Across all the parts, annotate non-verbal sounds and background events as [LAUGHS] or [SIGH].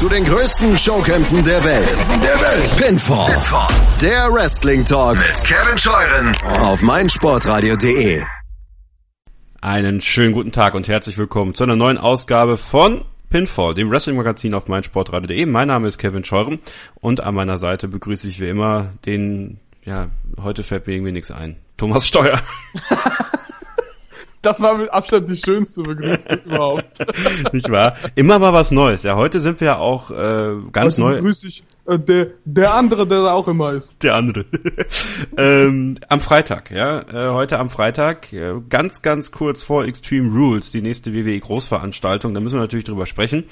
zu den größten Showkämpfen der Welt. Der Welt. Pinfall. Pinfall. Der Wrestling Talk mit Kevin Scheuren auf meinsportradio.de. Einen schönen guten Tag und herzlich willkommen zu einer neuen Ausgabe von Pinfall, dem Wrestling-Magazin auf meinsportradio.de. Mein Name ist Kevin Scheuren und an meiner Seite begrüße ich wie immer den, ja, heute fällt mir irgendwie nichts ein. Thomas Steuer. [LAUGHS] Das war mit Abstand die schönste Begrüßung [LAUGHS] überhaupt. Nicht wahr? Immer mal was Neues. Ja, heute sind wir ja auch äh, ganz heute neu. Begrüße ich äh, der, der andere, der da auch immer ist. Der andere. [LAUGHS] ähm, am Freitag, ja. Äh, heute am Freitag, äh, ganz, ganz kurz vor Extreme Rules, die nächste WWE Großveranstaltung. Da müssen wir natürlich drüber sprechen.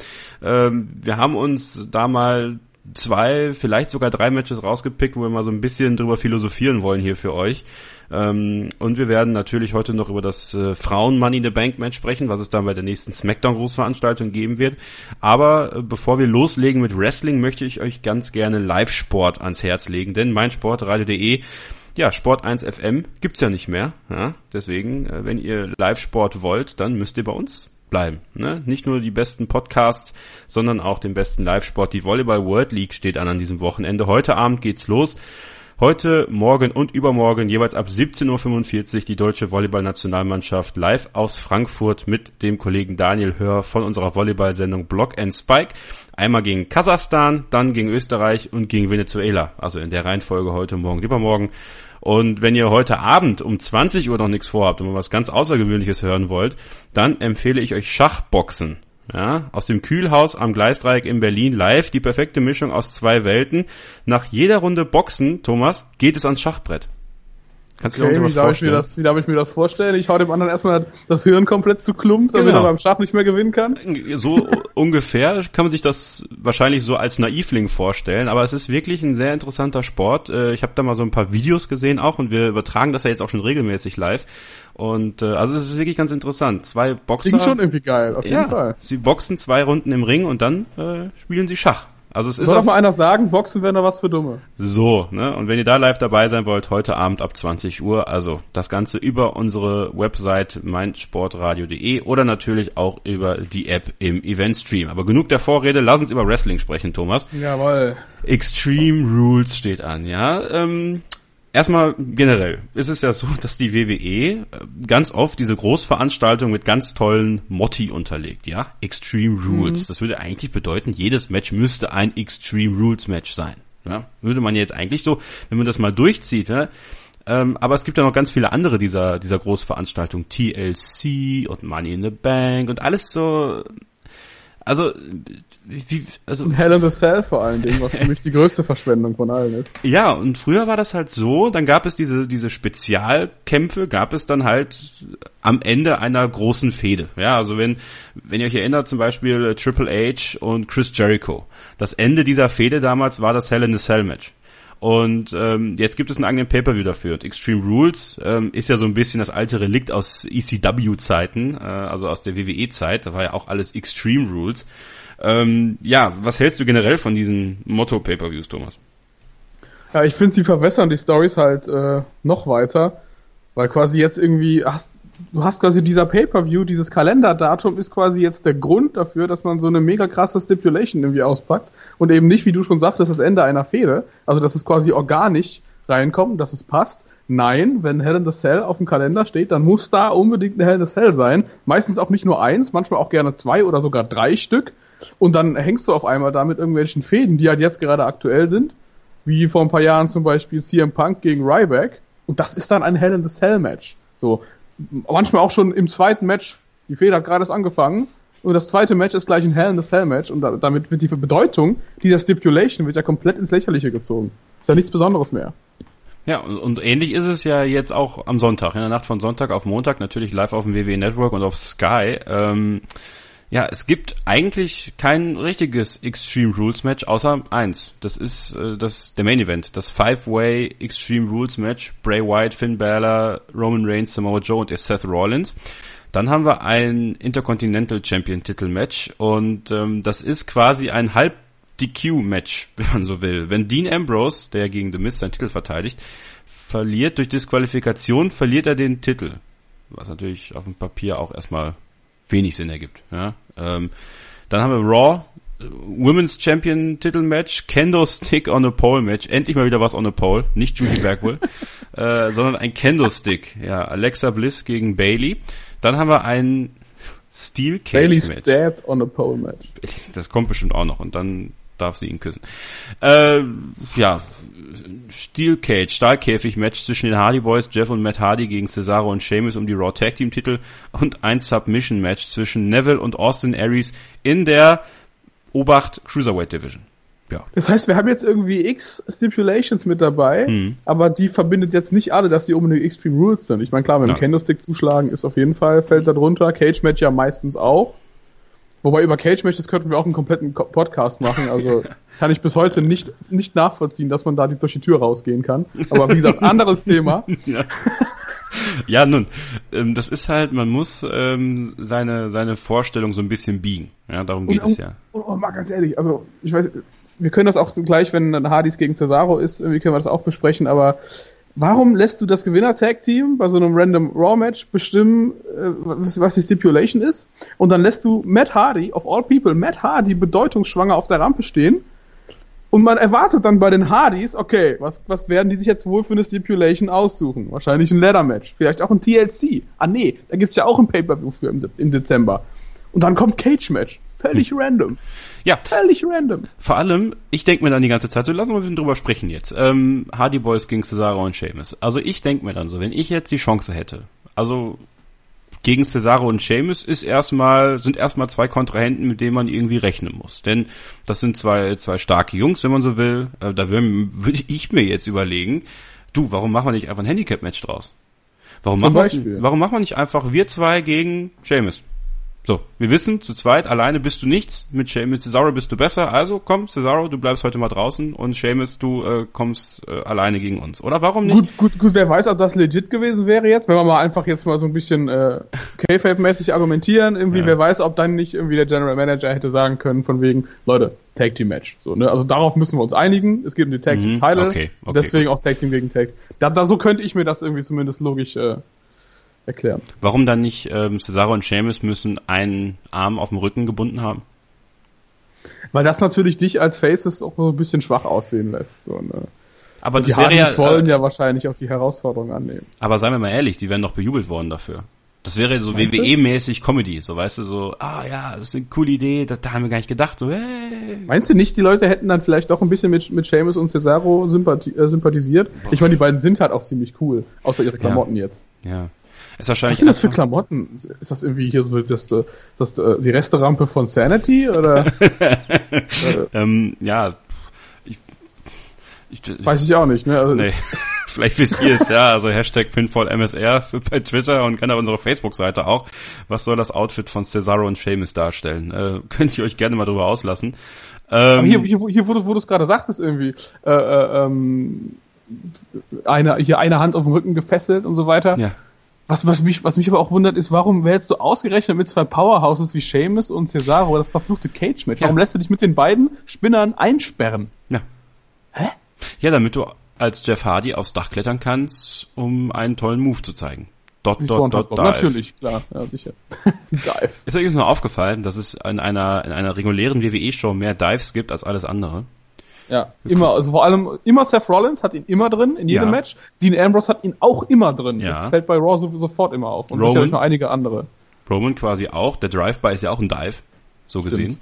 Ähm, wir haben uns da mal zwei, vielleicht sogar drei Matches rausgepickt, wo wir mal so ein bisschen drüber philosophieren wollen hier für euch. Ähm, und wir werden natürlich heute noch über das äh, Frauen Money in the Bank Match sprechen, was es dann bei der nächsten Smackdown Großveranstaltung geben wird. Aber äh, bevor wir loslegen mit Wrestling, möchte ich euch ganz gerne Live-Sport ans Herz legen, denn meinsportradio.de ja, Sport 1 FM gibt's ja nicht mehr. Ja? Deswegen, äh, wenn ihr Live-Sport wollt, dann müsst ihr bei uns bleiben. Ne? Nicht nur die besten Podcasts, sondern auch den besten Live-Sport. Die Volleyball World League steht an an diesem Wochenende. Heute Abend geht's los. Heute, morgen und übermorgen jeweils ab 17.45 Uhr die deutsche Volleyball-Nationalmannschaft live aus Frankfurt mit dem Kollegen Daniel Hör von unserer Volleyball-Sendung Block and Spike. Einmal gegen Kasachstan, dann gegen Österreich und gegen Venezuela. Also in der Reihenfolge heute, morgen, übermorgen. Und wenn ihr heute Abend um 20 Uhr noch nichts vorhabt und mal was ganz Außergewöhnliches hören wollt, dann empfehle ich euch Schachboxen. Ja, aus dem Kühlhaus am Gleisdreieck in Berlin live die perfekte Mischung aus zwei Welten. Nach jeder Runde Boxen, Thomas, geht es ans Schachbrett. Kannst du okay, dir auch wie darf, ich mir das, wie darf ich mir das vorstellen? Ich hau dem anderen erstmal das Hirn komplett zu Klump, damit genau. er beim Schach nicht mehr gewinnen kann? So [LAUGHS] ungefähr kann man sich das wahrscheinlich so als Naivling vorstellen, aber es ist wirklich ein sehr interessanter Sport. Äh, ich habe da mal so ein paar Videos gesehen auch und wir übertragen das ja jetzt auch schon regelmäßig live. Und äh, also es ist wirklich ganz interessant. Zwei Boxer. Klingt schon irgendwie geil, auf ja, jeden Fall. Sie boxen zwei Runden im Ring und dann äh, spielen sie Schach. Also es ist Soll doch mal einer sagen, Boxen wäre noch was für Dumme. So, ne? Und wenn ihr da live dabei sein wollt, heute Abend ab 20 Uhr, also das Ganze über unsere Website meinsportradio.de oder natürlich auch über die App im Eventstream. Aber genug der Vorrede, lass uns über Wrestling sprechen, Thomas. Jawoll. Extreme Rules steht an, ja. Ähm, Erstmal generell ist es ja so, [LAUGHS] dass die WWE äh, ganz oft diese Großveranstaltung mit ganz tollen Motti unterlegt, ja? Extreme Rules. Mhm. Das würde eigentlich bedeuten, jedes Match müsste ein Extreme Rules Match sein. Ja? Würde man jetzt eigentlich so, wenn man das mal durchzieht, ja? Ähm, aber es gibt ja noch ganz viele andere dieser, dieser Großveranstaltungen. TLC und Money in the Bank und alles so also, wie, also. Hell in the Cell vor allen Dingen, was für mich die größte Verschwendung von allen ist. Ja, und früher war das halt so, dann gab es diese, diese Spezialkämpfe, gab es dann halt am Ende einer großen Fehde. Ja, also wenn, wenn ihr euch erinnert, zum Beispiel äh, Triple H und Chris Jericho. Das Ende dieser Fehde damals war das Hell in the Cell Match. Und ähm, jetzt gibt es einen eigenen Pay-Per-View dafür. Und Extreme Rules ähm, ist ja so ein bisschen das alte Relikt aus ECW-Zeiten, äh, also aus der WWE-Zeit. Da war ja auch alles Extreme Rules. Ähm, ja, was hältst du generell von diesen Motto-Pay-Per-Views, Thomas? Ja, ich finde, sie verwässern die Stories halt äh, noch weiter, weil quasi jetzt irgendwie hast du hast quasi dieser Pay-Per-View, dieses Kalenderdatum ist quasi jetzt der Grund dafür, dass man so eine mega krasse Stipulation irgendwie auspackt und eben nicht, wie du schon sagtest, das Ende einer Fehde. Also, dass es quasi organisch reinkommt, dass es passt. Nein, wenn Hell in the Cell auf dem Kalender steht, dann muss da unbedingt eine Hell in the Cell sein. Meistens auch nicht nur eins, manchmal auch gerne zwei oder sogar drei Stück. Und dann hängst du auf einmal da mit irgendwelchen Fäden, die halt jetzt gerade aktuell sind. Wie vor ein paar Jahren zum Beispiel CM Punk gegen Ryback. Und das ist dann ein Hell in the Cell Match. So. Manchmal auch schon im zweiten Match. Die Fehde hat gerade erst angefangen. Und das zweite Match ist gleich ein Hell in the Cell Match und damit wird die Bedeutung dieser Stipulation wird ja komplett ins Lächerliche gezogen. Ist ja nichts Besonderes mehr. Ja, und, und ähnlich ist es ja jetzt auch am Sonntag, in der Nacht von Sonntag auf Montag, natürlich live auf dem WWE Network und auf Sky. Ähm, ja, es gibt eigentlich kein richtiges Extreme Rules Match außer eins. Das ist äh, das der Main Event, das Five-Way Extreme Rules Match. Bray Wyatt, Finn Balor, Roman Reigns, Samoa Joe und Seth Rollins. Dann haben wir ein Intercontinental Champion Titel Match und ähm, das ist quasi ein halb DQ-Match, [LAUGHS] wenn man so will. Wenn Dean Ambrose, der gegen The Miz seinen Titel verteidigt, verliert durch Disqualifikation, verliert er den Titel. Was natürlich auf dem Papier auch erstmal wenig Sinn ergibt. Ja? Ähm, dann haben wir Raw Women's Champion Titelmatch, Kendo Stick on a Pole Match, endlich mal wieder was on a Pole, nicht Judy [LAUGHS] Bagwell, äh, sondern ein Kendo Stick, ja, Alexa Bliss gegen Bailey. Dann haben wir ein Steel Cage Bailey's Match. Dad on a Pole Match. Das kommt bestimmt auch noch und dann darf sie ihn küssen. Äh, ja, Steel Cage, Stahlkäfig Match zwischen den Hardy Boys, Jeff und Matt Hardy gegen Cesaro und Sheamus um die Raw Tag Team Titel und ein Submission Match zwischen Neville und Austin Aries in der Obacht Cruiserweight Division. Ja. Das heißt, wir haben jetzt irgendwie X Stipulations mit dabei, Hm. aber die verbindet jetzt nicht alle, dass die unbedingt Extreme Rules sind. Ich meine, klar, mit dem Ja. Kendo-Stick zuschlagen ist auf jeden Fall, fällt da drunter. Cage-Match ja meistens auch. Wobei über Cage-Matches könnten wir auch einen kompletten Ko- Podcast machen. Also [LAUGHS] kann ich bis heute nicht, nicht nachvollziehen, dass man da durch die Tür rausgehen kann. Aber wie gesagt, anderes Thema. [LAUGHS] Ja, nun, ähm, das ist halt, man muss ähm, seine seine Vorstellung so ein bisschen biegen. Ja, darum geht und, es ja. Und, und mal ganz ehrlich, also ich weiß, wir können das auch gleich, wenn Hardys gegen Cesaro ist, irgendwie können wir das auch besprechen, aber warum lässt du das Gewinner-Tag-Team bei so einem random Raw-Match bestimmen, äh, was, was die Stipulation ist? Und dann lässt du Matt Hardy, of all people, Matt Hardy bedeutungsschwanger auf der Rampe stehen und man erwartet dann bei den Hardys, okay, was, was werden die sich jetzt wohl für eine Stipulation aussuchen? Wahrscheinlich ein Leather-Match, vielleicht auch ein TLC. Ah nee, da gibt's ja auch ein Pay-Per-View für im, im Dezember. Und dann kommt Cage-Match. Völlig random. Ja, Völlig random. vor allem, ich denke mir dann die ganze Zeit, so lassen wir uns drüber sprechen jetzt. Ähm, Hardy Boys gegen Cesaro und Sheamus. Also ich denke mir dann so, wenn ich jetzt die Chance hätte, also gegen Cesaro und Sheamus ist erstmal, sind erstmal zwei Kontrahenten, mit denen man irgendwie rechnen muss. Denn das sind zwei, zwei starke Jungs, wenn man so will. Äh, da würde würd ich mir jetzt überlegen, du, warum machen wir nicht einfach ein Handicap-Match draus? Warum machen, warum machen wir nicht einfach wir zwei gegen Sheamus? So, wir wissen, zu zweit, alleine bist du nichts, mit, She- mit Cesaro bist du besser, also komm, Cesaro, du bleibst heute mal draußen und Sheamus, du äh, kommst äh, alleine gegen uns. Oder warum nicht? Gut, gut, gut, wer weiß, ob das legit gewesen wäre jetzt, wenn wir mal einfach jetzt mal so ein bisschen äh, [LAUGHS] K-Fape-mäßig argumentieren, irgendwie, Ja. wer weiß, ob dann nicht irgendwie der General Manager hätte sagen können, von wegen, Leute, Tag Team Match. So, ne? Also darauf müssen wir uns einigen. Es geht um die Tag Team Mhm, Title. okay, okay, deswegen auch Tag Team gegen Tag. Da, da so könnte ich mir das irgendwie zumindest logisch äh, erklären. Warum dann nicht ähm, Cesaro und Sheamus müssen einen Arm auf dem Rücken gebunden haben? Weil das natürlich dich als Faces auch so ein bisschen schwach aussehen lässt. So, ne? Aber Die das wäre Hardys ja, wollen äh, ja wahrscheinlich auch die Herausforderung annehmen. aber seien wir mal ehrlich, die werden doch bejubelt worden dafür. Das wäre so? WWE-mäßig Comedy, so weißt du, so, ah ja, das ist eine coole Idee, das, da haben wir gar nicht gedacht, so, hey. Meinst du nicht, die Leute hätten dann vielleicht doch ein bisschen mit, mit Seamus und Cesaro sympathi äh, sympathisiert? Ich meine, die beiden sind halt auch ziemlich cool, außer ihre Klamotten jetzt. Ja. Ist Was wahrscheinlich sind das für Klamotten? Ist das irgendwie hier so das, das, das, äh, die Resterampe von Sanity oder [LAUGHS] ähm, ja, ich, ich, weiß ich auch nicht, ne? Also, Nee. [LAUGHS] Vielleicht wisst ihr es, ja. Also Hashtag PinfallMSR [LAUGHS] bei Twitter und gerne auf unserer Facebook-Seite auch. Was soll das Outfit von Cesaro und Sheamus darstellen? Äh, könnt ihr euch gerne mal drüber auslassen. Ähm, hier, hier, hier wo du, wo du es gerade sagtest irgendwie, äh, äh, ähm, eine, hier eine Hand auf dem Rücken gefesselt und so weiter. ja. Was, was, mich, was mich aber auch wundert, ist, warum wählst du ausgerechnet mit zwei Powerhouses wie Seamus und Cesaro das verfluchte Cage-Match? Warum Ja. lässt du dich mit den beiden Spinnern einsperren? Ja. Hä? Ja, damit du als Jeff Hardy aufs Dach klettern kannst, um einen tollen Move zu zeigen. Dot, dot, dot, Top. dive. Natürlich, klar, ja, sicher. [LAUGHS] Dive. Ist euch nur aufgefallen, dass es in einer, in einer regulären WWE-Show mehr Dives gibt als alles andere? Ja, immer, also vor allem, immer Seth Rollins hat ihn immer drin, in jedem Ja. Match. Dean Ambrose hat ihn auch immer drin. Ja. Das fällt bei Raw so, sofort immer auf. Und Roman? sicherlich noch einige andere. Roman quasi auch. Der Drive-By ist ja auch ein Dive, so gesehen.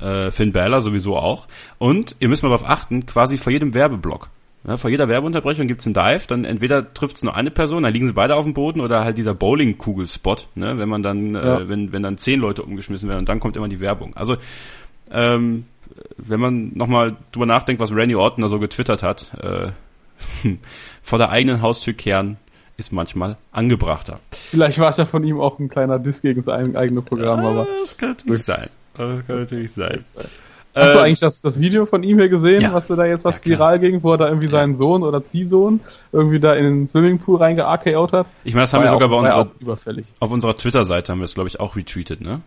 Äh, Finn Balor sowieso auch. Und ihr müsst mal darauf achten, quasi vor jedem Werbeblock. Ja, vor jeder Werbeunterbrechung gibt's einen Dive, dann entweder trifft's nur eine Person, dann liegen sie beide auf dem Boden oder halt dieser Bowling-Kugel-Spot, ne, wenn man dann, Ja. äh, wenn, wenn dann zehn Leute umgeschmissen werden und dann kommt immer die Werbung. Also, ähm, wenn man nochmal drüber nachdenkt, was Randy Orton da so getwittert hat, äh, [LAUGHS] vor der eigenen Haustür kehren ist manchmal angebrachter. Vielleicht war es ja von ihm auch ein kleiner Diss gegen sein eigenes Programm, aber. Das kann natürlich sein. Das kann natürlich sein. Hast du Äh, eigentlich das, das Video von ihm hier gesehen, ja. was du da jetzt was Ja, viral ging, wo er da irgendwie seinen Sohn oder Ziehsohn irgendwie da in den Swimmingpool reinge-RKO'd hat? Ich meine, das haben wir War ja sogar auch, bei ja unserer, auch überfällig. auf unserer Twitter-Seite haben wir es, glaube ich, auch retweetet, ne?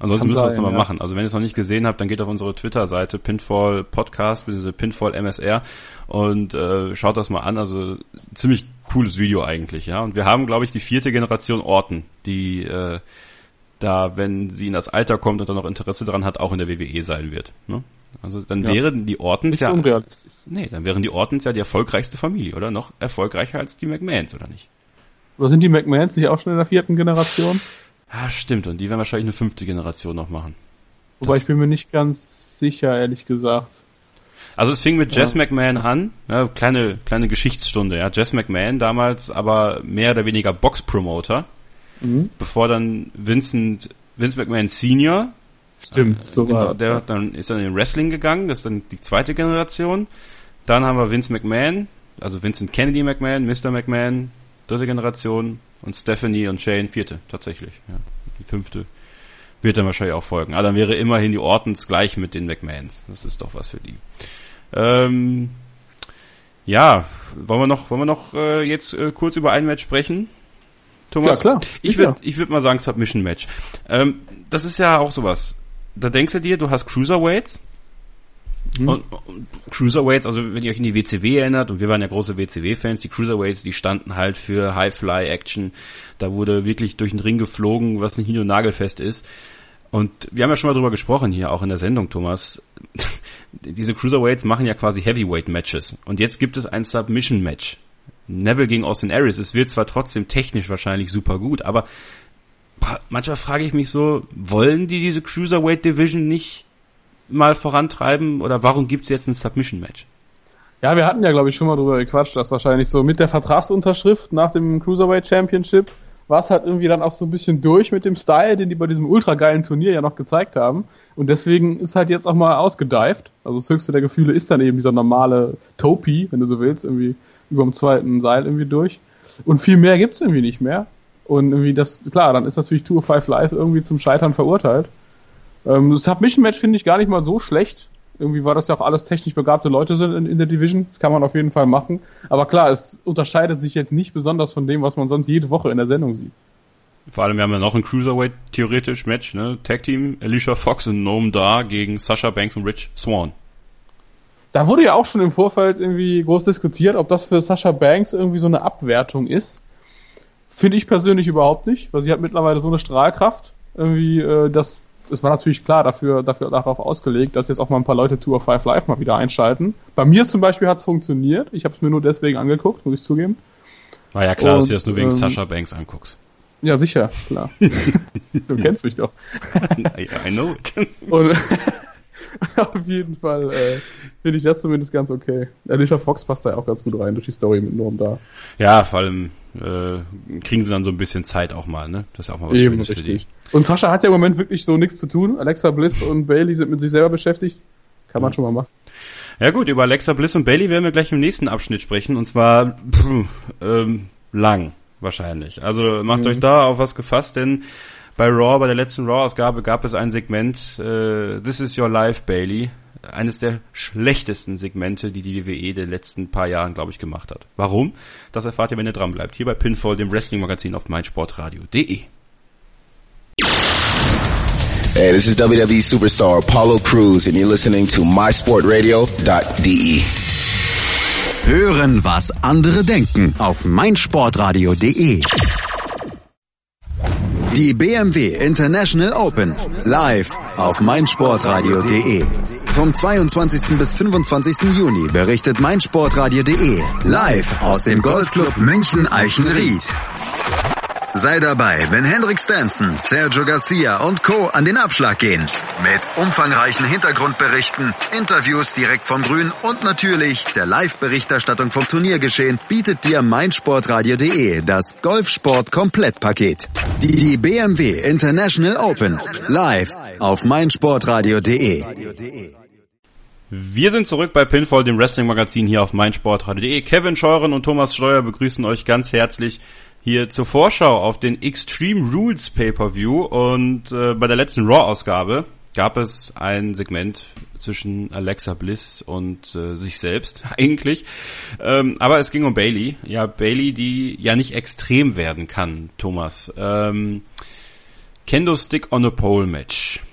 Ansonsten Kann müssen wir es nochmal ja. machen. Also wenn ihr es noch nicht gesehen habt, dann geht auf unsere Twitter-Seite Pinfall Podcast bzw. Pinfall MSR und äh, schaut das mal an. Also ziemlich cooles Video eigentlich, ja. Und wir haben, glaube ich, die vierte Generation Orten, die äh, da, wenn sie in das Alter kommt und dann noch Interesse daran hat, auch in der WWE sein wird. Ne? Also dann ja. wären die Ortens ja. Unrealistisch. Nee, dann wären die Ortens ja die erfolgreichste Familie, oder? Noch erfolgreicher als die McMahons, oder nicht? Oder sind die McMahons nicht auch schon in der vierten Generation? Ja, stimmt. Und die werden wahrscheinlich eine fünfte Generation noch machen. Wobei das ich bin mir nicht ganz sicher, ehrlich gesagt. Also es fing mit Jess ja. McMahon an, ja, kleine kleine Geschichtsstunde. Ja, Jess McMahon damals aber mehr oder weniger Box-Promoter, mhm. bevor dann Vincent Vince McMahon Senior Stimmt, so genau, war der dann ist dann in Wrestling gegangen, das ist dann die zweite Generation. Dann haben wir Vince McMahon, also Vincent Kennedy McMahon, Mr. McMahon, dritte Generation und Stephanie und Shane vierte tatsächlich. Ja. Die fünfte wird dann wahrscheinlich auch folgen. Aber dann wäre immerhin die Ortons gleich mit den McMahons. Das ist doch was für die. Ähm, ja, wollen wir noch, wollen wir noch äh, jetzt äh, kurz über ein Match sprechen? Thomas, ja, klar. ich würde ich würde mal sagen Submission Match. Ähm, das ist ja auch sowas. Da denkst du dir, du hast Cruiserweights mhm. und, und Cruiserweights, also wenn ihr euch in die WCW erinnert und wir waren ja große WCW-Fans, die Cruiserweights, die standen halt für High-Fly-Action. Da wurde wirklich durch den Ring geflogen, was nicht nur nagelfest ist. Und wir haben ja schon mal drüber gesprochen hier, auch in der Sendung, Thomas. [LAUGHS] Diese Cruiserweights machen ja quasi Heavyweight-Matches. Und jetzt gibt es ein Submission-Match. Neville gegen Austin Aries. Es wird zwar trotzdem technisch wahrscheinlich super gut, aber manchmal frage ich mich so, wollen die diese Cruiserweight Division nicht mal vorantreiben oder warum gibt's jetzt ein Submission-Match? Ja, wir hatten ja, glaube ich, schon mal drüber gequatscht, dass wahrscheinlich so mit der Vertragsunterschrift nach dem Cruiserweight Championship war es halt irgendwie dann auch so ein bisschen durch mit dem Style, den die bei diesem ultra geilen Turnier ja noch gezeigt haben. Und deswegen ist halt jetzt auch mal ausgedeift. Also das höchste der Gefühle ist dann eben dieser normale Topi, wenn du so willst, irgendwie über dem zweiten Seil irgendwie durch. Und viel mehr gibt's irgendwie nicht mehr. Und irgendwie das, klar, dann ist natürlich Tour 5 Live irgendwie zum Scheitern verurteilt. Ähm, das Submission-Match finde ich gar nicht mal so schlecht. Irgendwie war das ja auch alles technisch begabte Leute sind in, in der Division. Das kann man auf jeden Fall machen. Aber klar, es unterscheidet sich jetzt nicht besonders von dem, was man sonst jede Woche in der Sendung sieht. Vor allem, wir haben ja noch ein Cruiserweight theoretisch Match, ne? Tag Team, Alicia Fox und Noam Dar gegen Sasha Banks und Rich Swan. Da wurde ja auch schon im Vorfeld irgendwie groß diskutiert, ob das für Sasha Banks irgendwie so eine Abwertung ist. Finde ich persönlich überhaupt nicht, weil sie hat mittlerweile so eine Strahlkraft, irgendwie, äh, das es war natürlich klar dafür, dafür darauf ausgelegt, dass jetzt auch mal ein paar Leute Tour 5 Live mal wieder einschalten. Bei mir zum Beispiel hat es funktioniert. Ich habe es mir nur deswegen angeguckt, muss ich zugeben. War ja klar, Und, dass du das nur wegen ähm, Sascha Banks anguckst. Ja, sicher, klar. [LAUGHS] du kennst mich doch. [LAUGHS] I know it. Und [LAUGHS] auf jeden Fall äh, finde ich das zumindest ganz okay. Alicia Fox passt da ja auch ganz gut rein durch die Story mit Norm da. Ja, vor allem äh, kriegen sie dann so ein bisschen Zeit auch mal, ne? Das ist ja auch mal was Eben, Schönes richtig. für die. Und Sascha hat ja im Moment wirklich so nichts zu tun. Alexa Bliss und Bailey sind mit sich selber beschäftigt. Kann man mhm. schon mal machen. Ja gut, über Alexa Bliss und Bailey werden wir gleich im nächsten Abschnitt sprechen. Und zwar pff, ähm, lang wahrscheinlich. Also macht mhm. euch da auf was gefasst, denn bei Raw, bei der letzten Raw-Ausgabe gab es ein Segment, äh, This is Your Life, Bailey eines der schlechtesten Segmente, die die WWE der letzten paar Jahren, glaube ich, gemacht hat. Warum? Das erfahrt ihr, wenn ihr dran bleibt. Hier bei Pinfall, dem Wrestling-Magazin auf meinsportradio.de. Hey, this is WWE superstar Apollo Cruz and you're listening to mysportradio.de. Hören, was andere denken auf meinsportradio.de. Die BMW International Open live auf meinsportradio.de. Vom 22. bis 25. Juni berichtet meinsportradio.de live aus dem Golfclub München Eichenried. Sei dabei, wenn Hendrik Stenson, Sergio Garcia und Co. an den Abschlag gehen. Mit umfangreichen Hintergrundberichten, Interviews direkt vom Grün und natürlich der Live-Berichterstattung vom Turniergeschehen bietet dir meinsportradio.de das Golfsport-Komplettpaket. Die BMW International Open live auf meinsportradio.de. Wir sind zurück bei Pinfall, dem Wrestling-Magazin hier auf meinsportradio.de. Kevin Scheuren und Thomas Steuer begrüßen euch ganz herzlich hier zur Vorschau auf den Extreme Rules Pay-Per-View. Und äh, bei der letzten Raw-Ausgabe gab es ein Segment zwischen Alexa Bliss und äh, sich selbst [LAUGHS] eigentlich. Ähm, aber es ging um Bailey. Ja, Bailey, die ja nicht extrem werden kann, Thomas. Ähm, Kendo Stick on a Pole Match. [LAUGHS]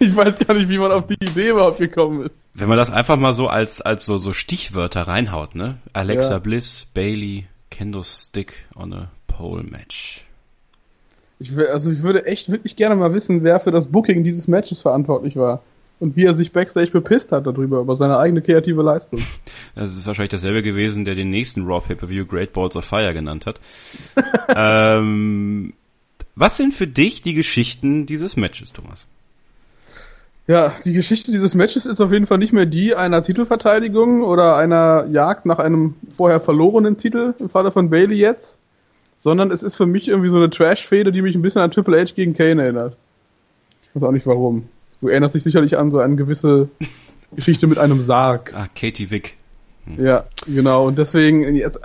Ich weiß gar nicht, wie man auf die Idee überhaupt gekommen ist. Wenn man das einfach mal so als, als so, so Stichwörter reinhaut, ne? Alexa ja. Bliss, Bailey, Kendo Stick on a Pole Match. Ich will, also ich würde echt wirklich gerne mal wissen, wer für das Booking dieses Matches verantwortlich war. Und wie er sich backstage bepisst hat darüber, über seine eigene kreative Leistung. [LAUGHS] Das ist wahrscheinlich dasselbe gewesen, der den nächsten Raw Pay-Per-View Great Balls of Fire genannt hat. [LAUGHS] ähm, was sind für dich die Geschichten dieses Matches, Thomas? Ja, die Geschichte dieses Matches ist auf jeden Fall nicht mehr die einer Titelverteidigung oder einer Jagd nach einem vorher verlorenen Titel im Falle von Bailey jetzt, sondern es ist für mich irgendwie so eine Trash-Fehde, die mich ein bisschen an Triple H gegen Kane erinnert. Ich weiß auch nicht warum. Du erinnerst dich sicherlich an so eine gewisse [LAUGHS] Geschichte mit einem Sarg. Ah, Katie Wick. Hm. Ja, genau. Und deswegen, jetzt,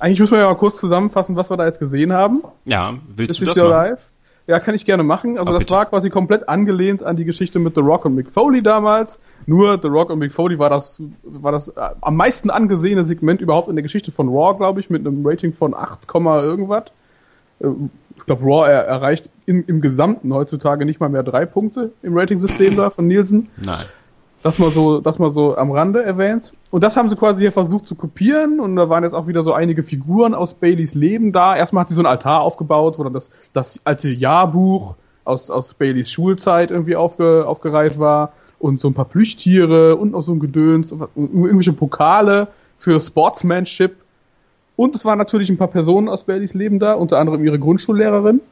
eigentlich muss man ja mal kurz zusammenfassen, was wir da jetzt gesehen haben. Ja, willst This du das Your machen? Ja, kann ich gerne machen. Also Ah, das bitte. war quasi komplett angelehnt an die Geschichte mit The Rock und Mick Foley damals. Nur The Rock und Mick Foley war das, war das äh, am meisten angesehene Segment überhaupt in der Geschichte von Raw, glaube ich, mit einem Rating von 8, Komma irgendwas. Äh, Ich glaube, Raw er, erreicht im, im Gesamten heutzutage nicht mal mehr drei Punkte im Ratingsystem da von Nielsen. Nein. Das mal so, das mal so am Rande erwähnt. Und das haben sie quasi hier versucht zu kopieren und da waren jetzt auch wieder so einige Figuren aus Baileys Leben da. Erstmal hat sie so ein Altar aufgebaut, wo dann das, das alte Jahrbuch aus, aus Baileys Schulzeit irgendwie aufge, aufgereiht war und so ein paar Plüschtiere und noch so ein Gedöns und irgendwelche Pokale für Sportsmanship. Und es waren natürlich ein paar Personen aus Baileys Leben da, unter anderem ihre Grundschullehrerin,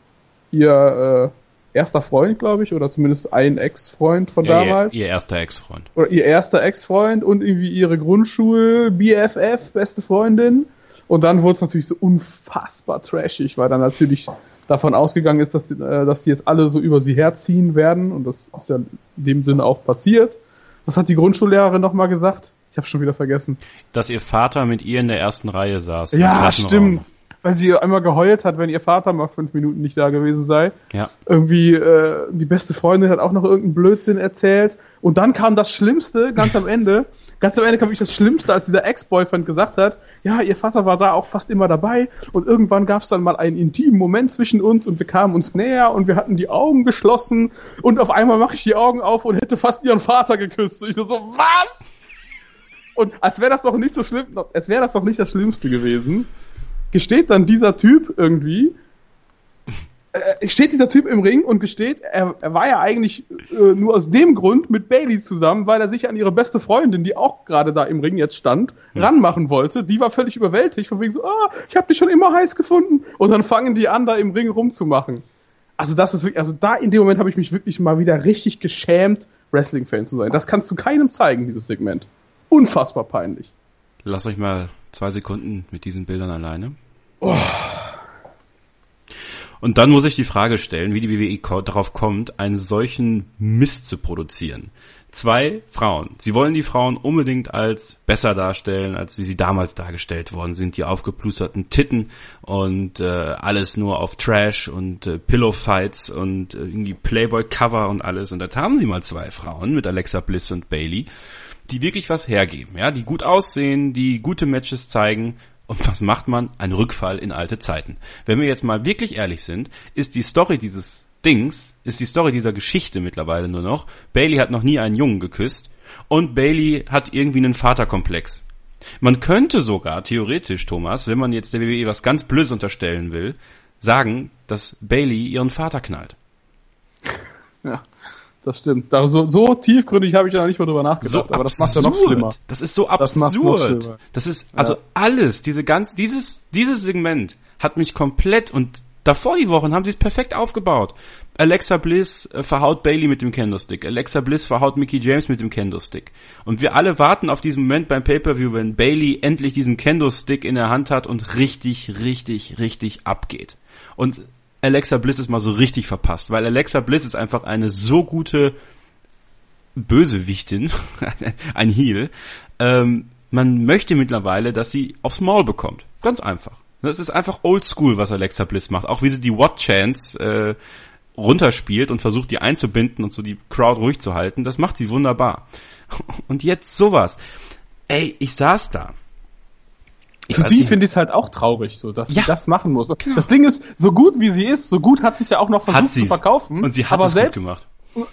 ihr äh, erster Freund, glaube ich, oder zumindest ein Ex-Freund von Ja, damals ihr, ihr erster Ex-Freund. oder ihr erster Ex-Freund und irgendwie ihre Grundschul-BFF, beste Freundin. Und dann wurde es natürlich so unfassbar trashig, weil dann natürlich davon ausgegangen ist, dass, die, äh, dass die jetzt alle so über sie herziehen werden. Und das ist ja in dem Sinne auch passiert. Was hat die Grundschullehrerin nochmal gesagt? Ich habe schon wieder vergessen. Dass ihr Vater mit ihr in der ersten Reihe saß. Ja, stimmt. Weil sie einmal geheult hat, wenn ihr Vater mal fünf Minuten nicht da gewesen sei. Ja. irgendwie äh, die beste Freundin hat auch noch irgendeinen Blödsinn erzählt und dann kam das Schlimmste ganz am Ende. Ganz am Ende kam wirklich das Schlimmste, als dieser Ex-Boyfriend gesagt hat, ja, ihr Vater war da auch fast immer dabei und irgendwann gab es dann mal einen intimen Moment zwischen uns und wir kamen uns näher und wir hatten die Augen geschlossen und auf einmal mache ich die Augen auf und hätte fast ihren Vater geküsst. Und ich so, was? Und als wäre das doch nicht so schlimm, als wäre das doch nicht das Schlimmste gewesen, gesteht dann dieser Typ irgendwie, äh, steht dieser Typ im Ring und gesteht, er, er war ja eigentlich äh, nur aus dem Grund mit Bailey zusammen, weil er sich an ihre beste Freundin, die auch gerade da im Ring jetzt stand, ranmachen wollte. Die war völlig überwältigt, von wegen so, ah, ich habe dich schon immer heiß gefunden. Und dann fangen die an, da im Ring rumzumachen. Also das ist wirklich, also da in dem Moment habe ich mich wirklich mal wieder richtig geschämt, Wrestling-Fan zu sein. Das kannst du keinem zeigen, dieses Segment. Unfassbar peinlich. Lasst euch mal zwei Sekunden mit diesen Bildern alleine. Und dann muss ich die Frage stellen, wie die WWE darauf kommt, einen solchen Mist zu produzieren. Zwei Frauen. Sie wollen die Frauen unbedingt als besser darstellen, als wie sie damals dargestellt worden sind. Die aufgeplusterten Titten und äh, alles nur auf Trash und äh, Pillow-Fights und äh, irgendwie Playboy-Cover und alles. Und da haben sie mal zwei Frauen mit Alexa Bliss und Bailey die wirklich was hergeben, ja, die gut aussehen, die gute Matches zeigen. Und was macht man? Ein Rückfall in alte Zeiten. Wenn wir jetzt mal wirklich ehrlich sind, ist die Story dieses Dings, ist die Story dieser Geschichte mittlerweile nur noch, Bailey hat noch nie einen Jungen geküsst und Bailey hat irgendwie einen Vaterkomplex. Man könnte sogar theoretisch, Thomas, wenn man jetzt der WWE was ganz Blödes unterstellen will, sagen, dass Bailey ihren Vater knallt. Ja, das stimmt. Da, so, so tiefgründig habe ich da nicht mal drüber nachgedacht, aber das macht ja noch schlimmer. Das ist so Das absurd. schlimmer. Das ist also Ja. alles, diese ganz, dieses, dieses Segment hat mich komplett und davor die Wochen haben sie es perfekt aufgebaut. Alexa Bliss äh, verhaut Bailey mit dem Candlestick. Alexa Bliss verhaut Mickey James mit dem Candlestick. Und wir alle warten auf diesen Moment beim Pay-Per-View, wenn Bailey endlich diesen Candlestick in der Hand hat und richtig, richtig, richtig abgeht. Und Alexa Bliss ist mal so richtig verpasst, weil Alexa Bliss ist einfach eine so gute Bösewichtin, [LAUGHS] ein Heel. Ähm, man möchte mittlerweile, dass sie aufs Maul bekommt. Ganz einfach. Das ist einfach oldschool, was Alexa Bliss macht. Auch wie sie die What Chance äh, runterspielt und versucht, die einzubinden und so die Crowd ruhig zu halten. Das macht sie wunderbar. [LAUGHS] Und jetzt sowas. Ey, ich saß da. Ich Für sie finde ich es halt auch traurig, so, dass Ja. sie das machen muss. Das Ding ist, so gut wie sie ist, so gut hat sie es ja auch noch versucht zu verkaufen. Und sie hat es selbst, gut gemacht.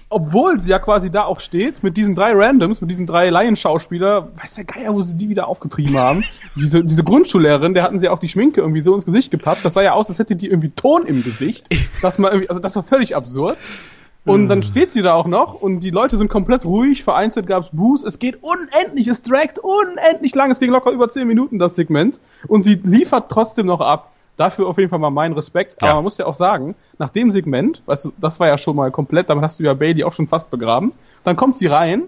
obwohl sie ja quasi da auch steht, mit diesen drei Randoms, mit diesen drei Laienschauspieler, weiß der Geier, wo sie die wieder aufgetrieben haben. [LAUGHS] diese, diese Grundschullehrerin, der hatten sie auch die Schminke irgendwie so ins Gesicht gepappt. Das sah ja aus, als hätte die irgendwie Ton im Gesicht. [LAUGHS] Das mal irgendwie, also das war völlig absurd. Und dann steht sie da auch noch und die Leute sind komplett ruhig, vereinzelt gab's Boos, es geht unendlich, es dragt unendlich lang, es ging locker über 10 Minuten das Segment und sie liefert trotzdem noch ab. Dafür auf jeden Fall mal mein Respekt. Ja. Aber man muss ja auch sagen, nach dem Segment, weißt du, das war ja schon mal komplett, damit hast du ja Bailey auch schon fast begraben. Dann kommt sie rein,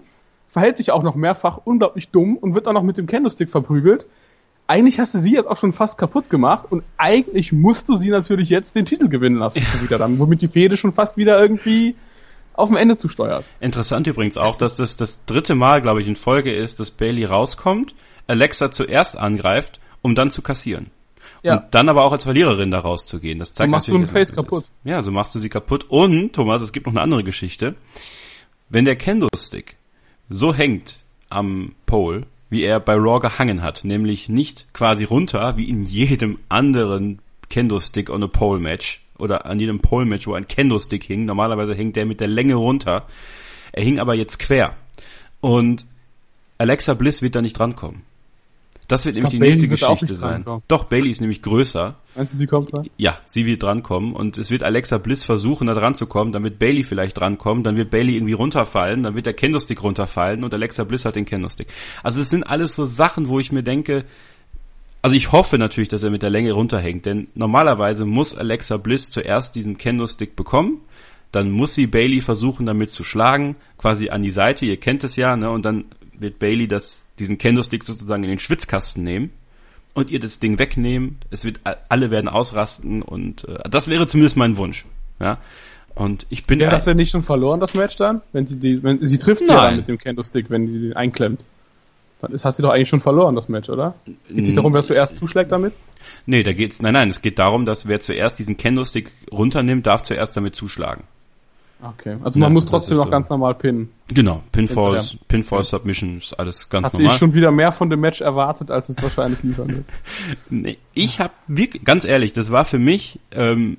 verhält sich auch noch mehrfach unglaublich dumm und wird dann noch mit dem Candlestick verprügelt. Eigentlich hast du sie jetzt auch schon fast kaputt gemacht und eigentlich musst du sie natürlich jetzt den Titel gewinnen lassen schon wieder dann, womit die Fehde schon fast wieder irgendwie auf dem Ende zusteuert. Interessant übrigens auch, dass das das dritte Mal, glaube ich, in Folge ist, dass Bailey rauskommt, Alexa zuerst angreift, um dann zu kassieren. Ja. Und dann aber auch als Verliererin da rauszugehen. Das zeigt So machst du natürlich, ein dass Face kaputt. Ist. Ja, so machst du sie kaputt. Und, Thomas, es gibt noch eine andere Geschichte. Wenn der Kendo-Stick so hängt am Pole, wie er bei Raw gehangen hat, nämlich nicht quasi runter, wie in jedem anderen Kendo-Stick on a Pole-Match oder an jedem Pole-Match, wo ein Kendo-Stick hing. Normalerweise hängt der mit der Länge runter. Er hing aber jetzt quer. Und Alexa Bliss wird da nicht drankommen. Das wird nämlich glaub, die nächste Geschichte sein. Doch, Bailey ist nämlich größer. Meinst du, sie kommt rein? Ja, sie wird drankommen und es wird Alexa Bliss versuchen, da dran zu kommen, dann wird Bailey vielleicht drankommen, dann wird Bailey irgendwie runterfallen, dann wird der Kendo-Stick runterfallen und Alexa Bliss hat den Kendo-Stick. Also es sind alles so Sachen, wo ich mir denke, also ich hoffe natürlich, dass er mit der Länge runterhängt, denn normalerweise muss Alexa Bliss zuerst diesen Kendo-Stick bekommen, dann muss sie Bailey versuchen, damit zu schlagen, quasi an die Seite, ihr kennt es ja, ne, und dann wird Bailey das, diesen Kendo-Stick sozusagen in den Schwitzkasten nehmen und ihr das Ding wegnehmen. Es wird alle werden ausrasten und äh, das wäre zumindest mein Wunsch. Ja. Und ich bin Wäre das denn nicht schon verloren, das Match dann? Wenn sie die, wenn sie trifft sie ja mit dem Candlestick, wenn sie den einklemmt. Dann ist, hat sie doch eigentlich schon verloren, das Match, oder? Geht sich darum, wer zuerst zuschlägt damit? nee, da geht's nein, nein, es geht darum, dass wer zuerst diesen Kendo-Stick runternimmt, darf zuerst damit zuschlagen. Okay. Also Ja, man muss das trotzdem noch so. ganz normal pinnen. Genau, Pinfalls, Ja. Pinfall Submissions, alles ganz Hast du normal. schon wieder mehr von dem Match erwartet, als es wahrscheinlich liefern wird. [LAUGHS] Nee, ich habe wirklich, ganz ehrlich, das war für mich ähm,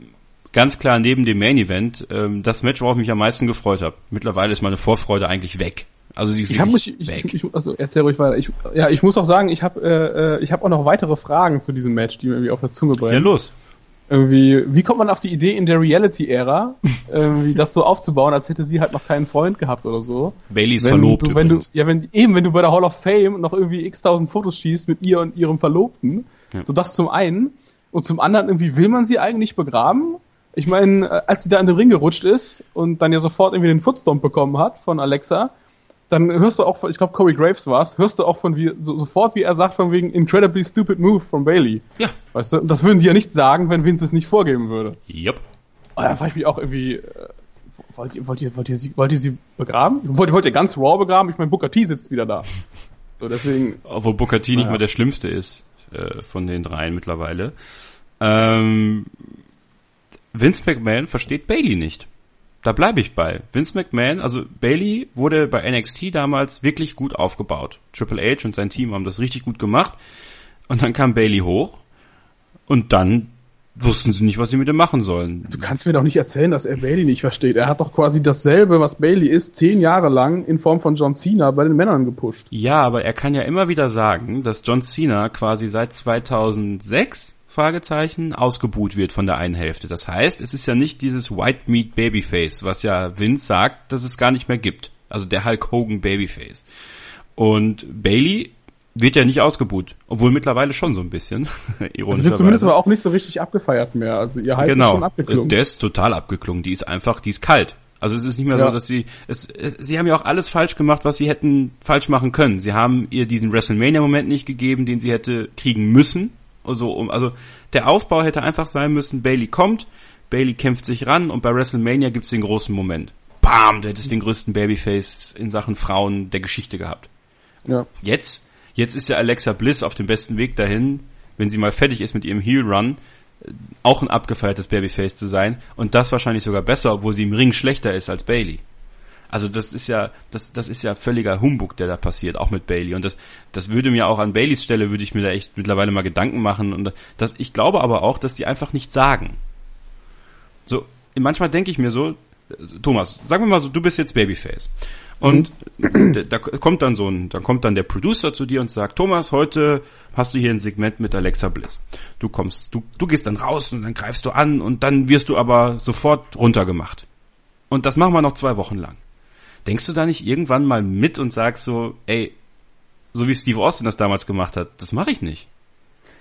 ganz klar neben dem Main Event ähm, das Match, worauf ich mich am meisten gefreut habe. Mittlerweile ist meine Vorfreude eigentlich weg. Also sie ist Ich wirklich mich, weg. ich, ich, also erzähl ruhig weiter. Ich, ja, ich muss auch sagen, ich habe, äh, äh, ich habe auch noch weitere Fragen zu diesem Match, die mir irgendwie auf der Zunge brennen. ja, los. Irgendwie, wie kommt man auf die Idee in der Reality-Ära, [LAUGHS] irgendwie das so aufzubauen, als hätte sie halt noch keinen Freund gehabt oder so? Bailey ist wenn verlobt du, wenn du, ja, wenn, eben, wenn du bei der Hall of Fame noch irgendwie x tausend Fotos schießt mit ihr und ihrem Verlobten, Ja. so das zum einen, und zum anderen irgendwie will man sie eigentlich begraben? Ich meine, äh, als sie da in den Ring gerutscht ist und dann ja sofort irgendwie den Footstomp bekommen hat von Alexa, dann hörst du auch, von- ich glaube Corey Graves war's, hörst du auch von wie, so, sofort, wie er sagt, von wegen incredibly stupid move von Bailey. Ja. Weißt du, das würden die ja nicht sagen, wenn Vince es nicht vorgeben würde. Jupp. Und da frage ich mich auch irgendwie, äh, wollt ihr, wollt ihr, wollt ihr, sie, wollt ihr sie begraben? Wollt, wollt ihr ganz Raw begraben? Ich meine, Booker T sitzt wieder da. So, deswegen, Obwohl Booker T nicht Naja. mehr der Schlimmste ist äh, von den dreien mittlerweile. Ähm, Vince McMahon versteht Bailey nicht. Da bleibe ich bei. Vince McMahon, also Bailey wurde bei NXT damals wirklich gut aufgebaut. Triple H und sein Team haben das richtig gut gemacht. Und dann kam Bailey hoch und dann wussten sie nicht, was sie mit ihm machen sollen. du kannst mir doch nicht erzählen, dass er Bailey nicht versteht. Er hat doch quasi dasselbe, was Bailey ist, zehn Jahre lang in Form von John Cena bei den Männern gepusht. Ja, aber er kann ja immer wieder sagen, dass John Cena quasi seit 2006 Fragezeichen ausgebuht wird von der einen Hälfte. Das heißt, es ist ja nicht dieses White Meat Babyface, was ja Vince sagt, dass es gar nicht mehr gibt. Also der Hulk Hogan Babyface. Und Bailey wird ja nicht ausgebuht, obwohl mittlerweile schon so ein bisschen. [LAUGHS] Ironischerweise. wird zumindest aber auch nicht so richtig abgefeiert mehr. Also ihr Hype ist genau. schon abgeklungen. Der ist total abgeklungen. Die ist einfach, die ist kalt. Also es ist nicht mehr so, Ja. dass sie, es, es, sie haben ja auch alles falsch gemacht, was sie hätten falsch machen können. Sie haben ihr diesen WrestleMania-Moment nicht gegeben, den sie hätte kriegen müssen. Also, um, also der Aufbau hätte einfach sein müssen, Bailey kommt, Bailey kämpft sich ran und bei WrestleMania gibt's den großen Moment. Bam, du hättest den größten Babyface in Sachen Frauen der Geschichte gehabt. Ja. Jetzt, jetzt ist ja Alexa Bliss auf dem besten Weg dahin, wenn sie mal fertig ist mit ihrem Heel Run, äh, auch ein abgefeiertes Babyface zu sein und das wahrscheinlich sogar besser, obwohl sie im Ring schlechter ist als Bailey. Also das ist ja, das, das ist ja völliger Humbug, der da passiert, auch mit Bailey. Und das, das würde mir auch an Baileys Stelle, würde ich mir da echt mittlerweile mal Gedanken machen. Und das, ich glaube aber auch, dass die einfach nicht sagen. So, manchmal denke ich mir so, Thomas, sagen wir mal so, du bist jetzt Babyface. Und mhm. da kommt dann so ein, dann kommt dann der Producer zu dir und sagt, Thomas, heute hast du hier ein Segment mit Alexa Bliss. Du kommst, du, du gehst dann raus und dann greifst du an und dann wirst du aber sofort runtergemacht. Und das machen wir noch zwei Wochen lang. Denkst du da nicht irgendwann mal mit und sagst so, ey, so wie Steve Austin das damals gemacht hat, das mache ich nicht.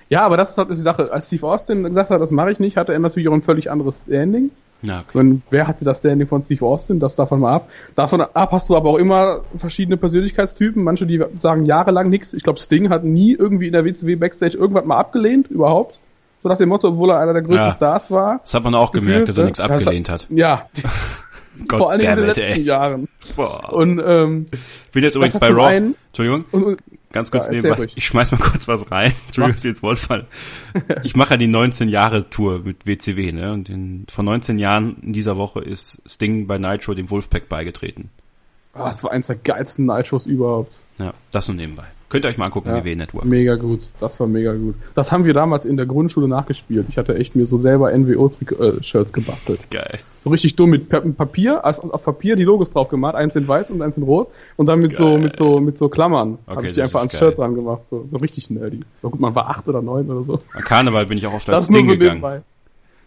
Ja, aber das ist halt die Sache. Als Steve Austin gesagt hat, das mache ich nicht, hatte er natürlich auch ein völlig anderes Standing. Ja, okay. Und wer hatte das Standing von Steve Austin? Das davon mal ab. Davon ab hast du aber auch immer verschiedene Persönlichkeitstypen. Manche, die sagen jahrelang nichts. Ich glaube, Sting hat nie irgendwie in der WCW Backstage irgendwas mal abgelehnt, überhaupt. So nach dem Motto, obwohl er einer der größten ja, Stars war. Das hat man auch gefühlt, gemerkt, dass er nichts abgelehnt hat. Ja. [LAUGHS] Vor allem in den letzten ey. Jahren. Boah. Und ähm, ich bin jetzt übrigens bei Raw. Einen, Entschuldigung. Und, und, ganz kurz ja, nebenbei. Ich schmeiß mal kurz was rein. Entschuldigung, ist jetzt Wortfall. [LAUGHS] Ich mache ja die 19 Jahre Tour mit WCW, ne? Und in, vor 19 Jahren in dieser Woche ist Sting bei Nitro dem Wolfpack beigetreten. Ah, das war eins der geilsten Nitros überhaupt. Ja, das nur nebenbei. Könnt ihr euch mal angucken, ja, WW Network. Mega gut, das war mega gut. Das haben wir damals in der Grundschule nachgespielt. Ich hatte echt mir so selber NWO-Shirts gebastelt. Geil. So richtig dumm mit Papier, also auf Papier die Logos drauf gemacht, eins in weiß und eins in rot und dann mit geil. so mit so mit so Klammern okay, habe ich die einfach ans geil. Shirt dran gemacht, so, so richtig nerdy. So gut, man war acht oder neun oder so. An Karneval bin ich auch auf das, das Ding so gegangen. Nebenbei.